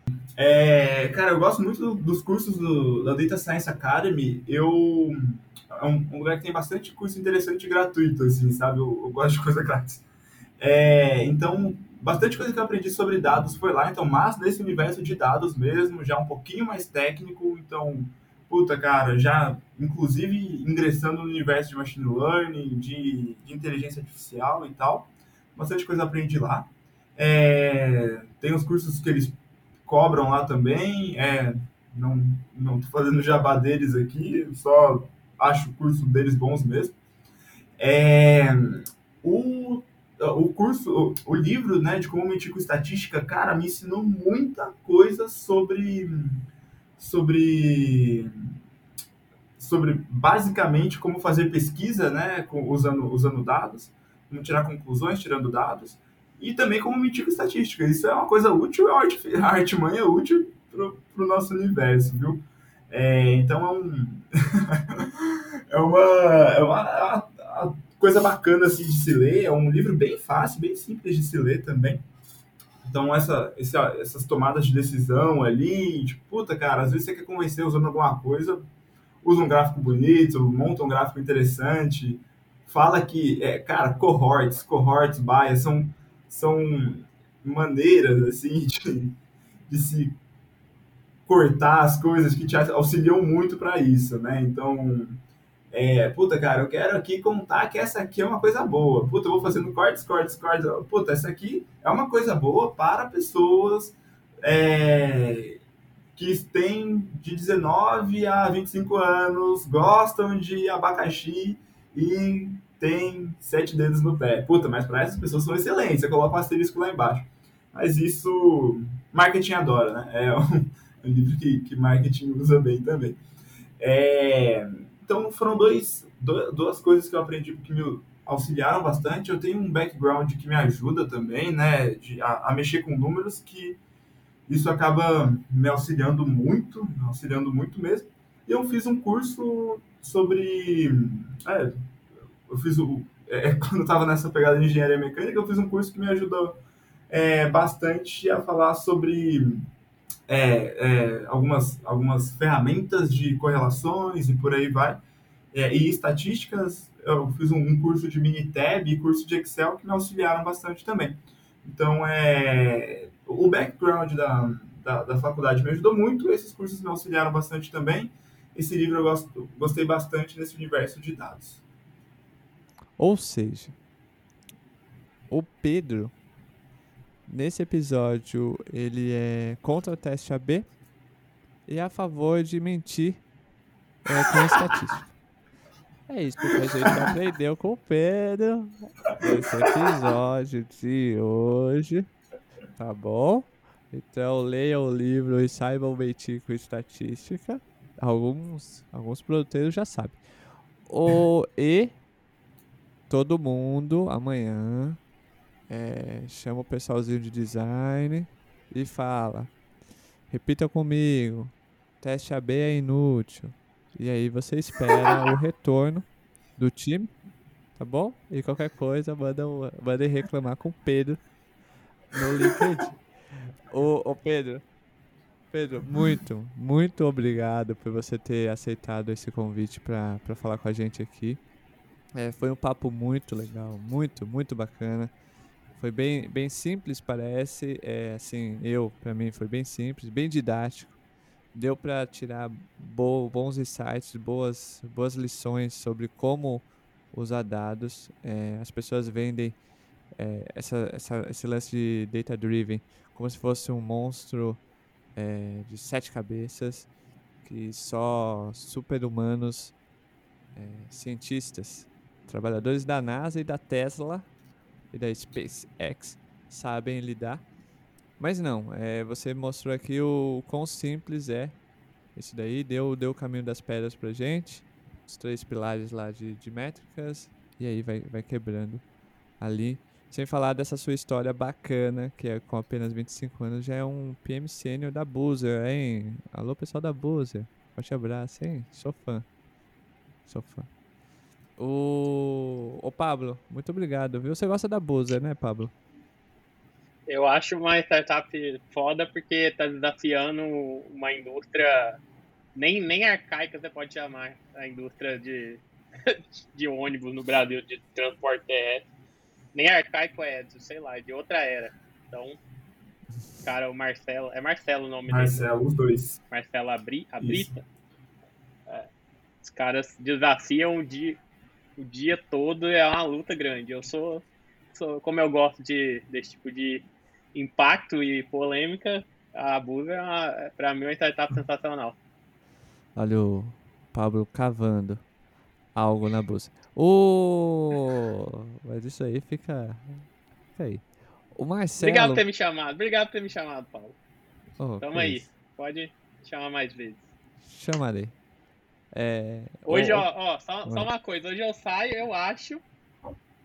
Speaker 1: É, cara, eu gosto muito dos cursos do, da Data Science Academy. Eu é um, um, lugar que tem bastante curso interessante e gratuito, assim, sabe? Eu, eu gosto de coisa grátis. É, então, bastante coisa que eu aprendi sobre dados foi lá. Então, mas nesse universo de dados mesmo, já um pouquinho mais técnico. Então, puta, cara, já inclusive ingressando no universo de machine learning, de, de inteligência artificial e tal. Bastante coisa aprendi lá. É, tem os cursos que eles cobram lá também. É, não não tô fazendo jabá deles aqui, só acho o curso deles bons mesmo. É, o, o curso, o, o livro né, de como mentir com estatística, cara, me ensinou muita coisa sobre sobre sobre basicamente como fazer pesquisa, né, usando usando dados, como tirar conclusões tirando dados e também como mentir com estatística. Isso é uma coisa útil, é uma artimanha útil para o nosso universo, viu? É, então é um é uma, é uma, é coisa bacana assim de se ler. É um livro bem fácil, bem simples de se ler também. Então, essa, esse, essas tomadas de decisão ali, tipo, puta, cara, às vezes você quer convencer usando alguma coisa, usa um gráfico bonito, monta um gráfico interessante, fala que, é, cara, cohorts, cohorts, bias, são, são maneiras, assim, de, de se cortar as coisas que te auxiliam muito para isso, né? Então, é, puta, cara, eu quero aqui contar que essa aqui é uma coisa boa. Puta, eu vou fazendo cortes, cortes, cortes. Puta, essa aqui é uma coisa boa para pessoas é, que têm de 19 a 25 anos, gostam de abacaxi e tem sete dedos no pé. Puta, mas para essas pessoas são excelentes. Você coloca um asterisco lá embaixo. Mas isso, marketing adora, né? É um, um livro que, que marketing usa bem também. É, então foram dois, duas coisas que eu aprendi que me auxiliaram bastante. Eu tenho um background que me ajuda também, né, de, a, a mexer com números, que isso acaba me auxiliando muito, me auxiliando muito mesmo. E eu fiz um curso sobre. É, eu fiz o. É, quando eu estava nessa pegada de engenharia mecânica, eu fiz um curso que me ajudou é, bastante a falar sobre é, é, algumas, algumas ferramentas de correlações e por aí vai. É, e estatísticas, eu fiz um, um, curso de Minitab e curso de Excel que me auxiliaram bastante também. Então, é, o background da, da, da, faculdade me ajudou muito, esses cursos me auxiliaram bastante também. Esse livro eu gosto, gostei bastante nesse universo de dados.
Speaker 2: Ou seja, o Pedro, nesse episódio, ele é contra o teste AB e a favor de mentir é, com estatística. É isso que a gente aprendeu com o Pedro nesse episódio de hoje. Tá bom? Então leiam o livro e saibam mentir com estatística. Alguns, alguns produtores já sabem. O, e todo mundo amanhã é, chama o pessoalzinho de design e fala: repita comigo, teste AB é inútil. E aí você espera o retorno do time, tá bom? E qualquer coisa, manda, manda reclamar com o Pedro no LinkedIn. ô, ô Pedro, Pedro, muito, muito obrigado por você ter aceitado esse convite para falar com a gente aqui. É, foi um papo muito legal, muito, muito bacana. Foi bem, bem simples, parece. É, assim, eu, para mim, foi bem simples, bem didático. Deu para tirar bo bons insights, boas, boas lições sobre como usar dados. É, as pessoas vendem é, essa, essa, esse lance de data driven como se fosse um monstro é, de sete cabeças que só super-humanos, é, cientistas, trabalhadores da NASA e da Tesla e da SpaceX sabem lidar. Mas não, é, você mostrou aqui o quão simples é isso daí, deu, deu o caminho das pedras pra gente, os três pilares lá de, de métricas, e aí vai, vai quebrando ali. Sem falar dessa sua história bacana, que é com apenas 25 anos, já é um PM sênior da Boozer, hein? Alô, pessoal da Boozer. Forte abraço, hein? Sou fã. Sou fã. O, o Pablo, muito obrigado, viu? Você gosta da Boozer, né, Pablo?
Speaker 3: Eu acho uma startup foda porque tá desafiando uma indústria nem, nem arcaica você pode chamar a indústria de, de ônibus no Brasil, de transporte terrestre. Nem arcaico é, sei lá, de outra era. Então, cara, o Marcelo. É Marcelo o nome
Speaker 1: Marcelo, dele. Marcelo, os dois.
Speaker 3: Marcelo Abri, Abrita. É, os caras desafiam de o dia todo é uma luta grande. Eu sou, sou como eu gosto de, desse tipo de impacto e polêmica, a Buga é, para mim, uma startup sensacional.
Speaker 2: Olha o Pablo cavando algo na busca. O... Mas isso aí fica... fica aí. O Marcelo...
Speaker 3: Obrigado por ter me chamado. Obrigado por ter me chamado, Paulo. Oh, Tamo aí. Isso. Pode chamar mais vezes.
Speaker 2: Chamarei. É,
Speaker 3: hoje, ó, ó só, só, uma coisa. Hoje eu saio, eu acho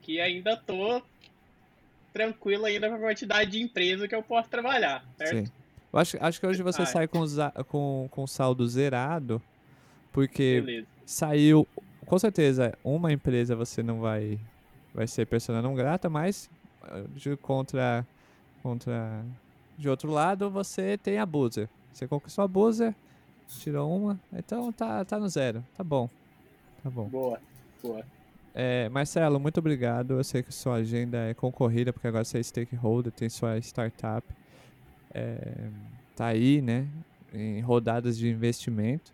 Speaker 3: que ainda tô tranquilo ainda com a quantidade de empresa que eu posso trabalhar, certo? Sim.
Speaker 2: Eu acho, acho que hoje você ah, sai com, com, com saldo zerado, porque beleza. saiu, com certeza, uma empresa você não vai, vai ser persona não grata, mas de, contra, contra, de outro lado, você tem a Boozer. Você conquistou a Boozer, Tirou uma. Então tá, tá no zero. Tá bom. Tá bom.
Speaker 3: Boa, boa.
Speaker 2: É, Marcelo, muito obrigado. Eu sei que sua agenda é concorrida, porque agora você é stakeholder, tem sua startup. É, tá aí, né? Em rodadas de investimento.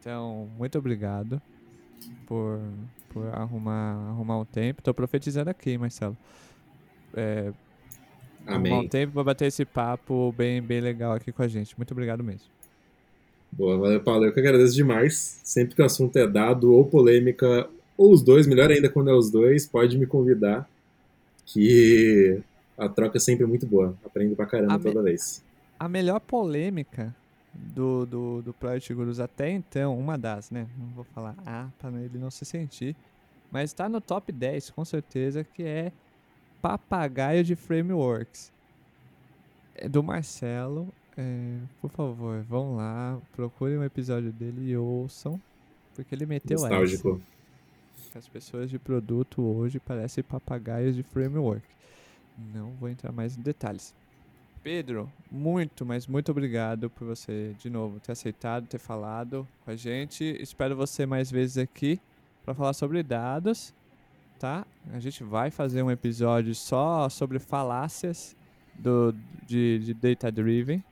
Speaker 2: Então, muito obrigado por, por arrumar, arrumar um tempo. Tô profetizando aqui, Marcelo. É,
Speaker 4: Amém.
Speaker 2: Arrumar um tempo para bater esse papo bem, bem legal aqui com a gente. Muito obrigado mesmo.
Speaker 4: Boa, valeu, Paulo. Eu que agradeço demais. Sempre que o assunto é dado ou polêmica, ou os dois, melhor ainda quando é os dois, pode me convidar, que a troca é sempre muito boa. Aprendo pra caramba a toda me... vez.
Speaker 2: A melhor polêmica do, do, do Project Gurus até então, uma das, né? Não vou falar ah, pra ele não se sentir, mas tá no top 10, com certeza, que é Papagaio de Frameworks. É do Marcelo é, por favor, vão lá, procurem um episódio dele e ouçam, porque ele meteu
Speaker 4: Nostálgico.
Speaker 2: essa. As pessoas de produto hoje parecem papagaios de framework. Não vou entrar mais em detalhes. Pedro, muito, mas muito obrigado por você, de novo, ter aceitado, ter falado com a gente. Espero você mais vezes aqui para falar sobre dados, tá? A gente vai fazer um episódio só sobre falácias do, de, de Data Driven.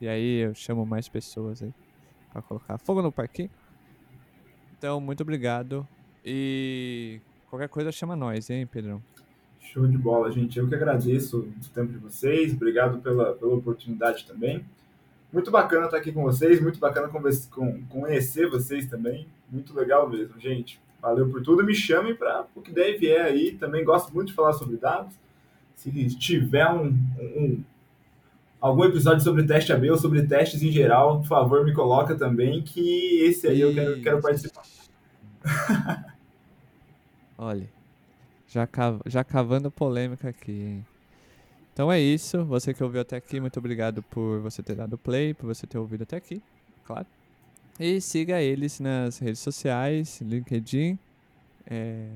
Speaker 2: E aí eu chamo mais pessoas aí para colocar fogo no parquinho. Então, muito obrigado. E qualquer coisa chama nós, hein, Pedrão?
Speaker 1: Show de bola, gente. Eu que agradeço o tempo de vocês. Obrigado pela, pela oportunidade também. Muito bacana estar aqui com vocês. Muito bacana conhecer vocês também. Muito legal mesmo, gente. Valeu por tudo. Me chamem para o que der e vier aí. Também gosto muito de falar sobre dados. Se tiver um, um algum episódio sobre teste AB ou sobre testes em geral, por favor, me coloca também, que esse aí eu quero, quero participar.
Speaker 2: Olha, já, cav já cavando polêmica aqui, hein? Então é isso. Você que ouviu até aqui, muito obrigado por você ter dado play, por você ter ouvido até aqui, claro. E siga eles nas redes sociais, LinkedIn. É...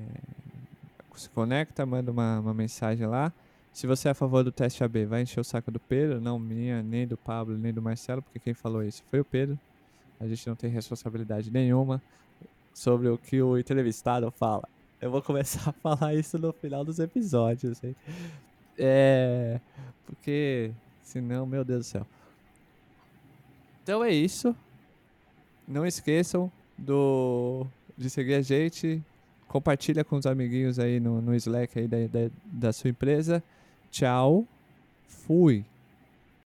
Speaker 2: Se conecta, manda uma, uma mensagem lá. Se você é a favor do teste AB, vai encher o saco do Pedro, não minha, nem do Pablo, nem do Marcelo, porque quem falou isso foi o Pedro. A gente não tem responsabilidade nenhuma sobre o que o entrevistado fala. Eu vou começar a falar isso no final dos episódios, hein? É. Porque. Senão, meu Deus do céu. Então é isso. Não esqueçam do de seguir a gente. Compartilha com os amiguinhos aí no, no Slack aí da, da, da sua empresa. Tchau. Fui.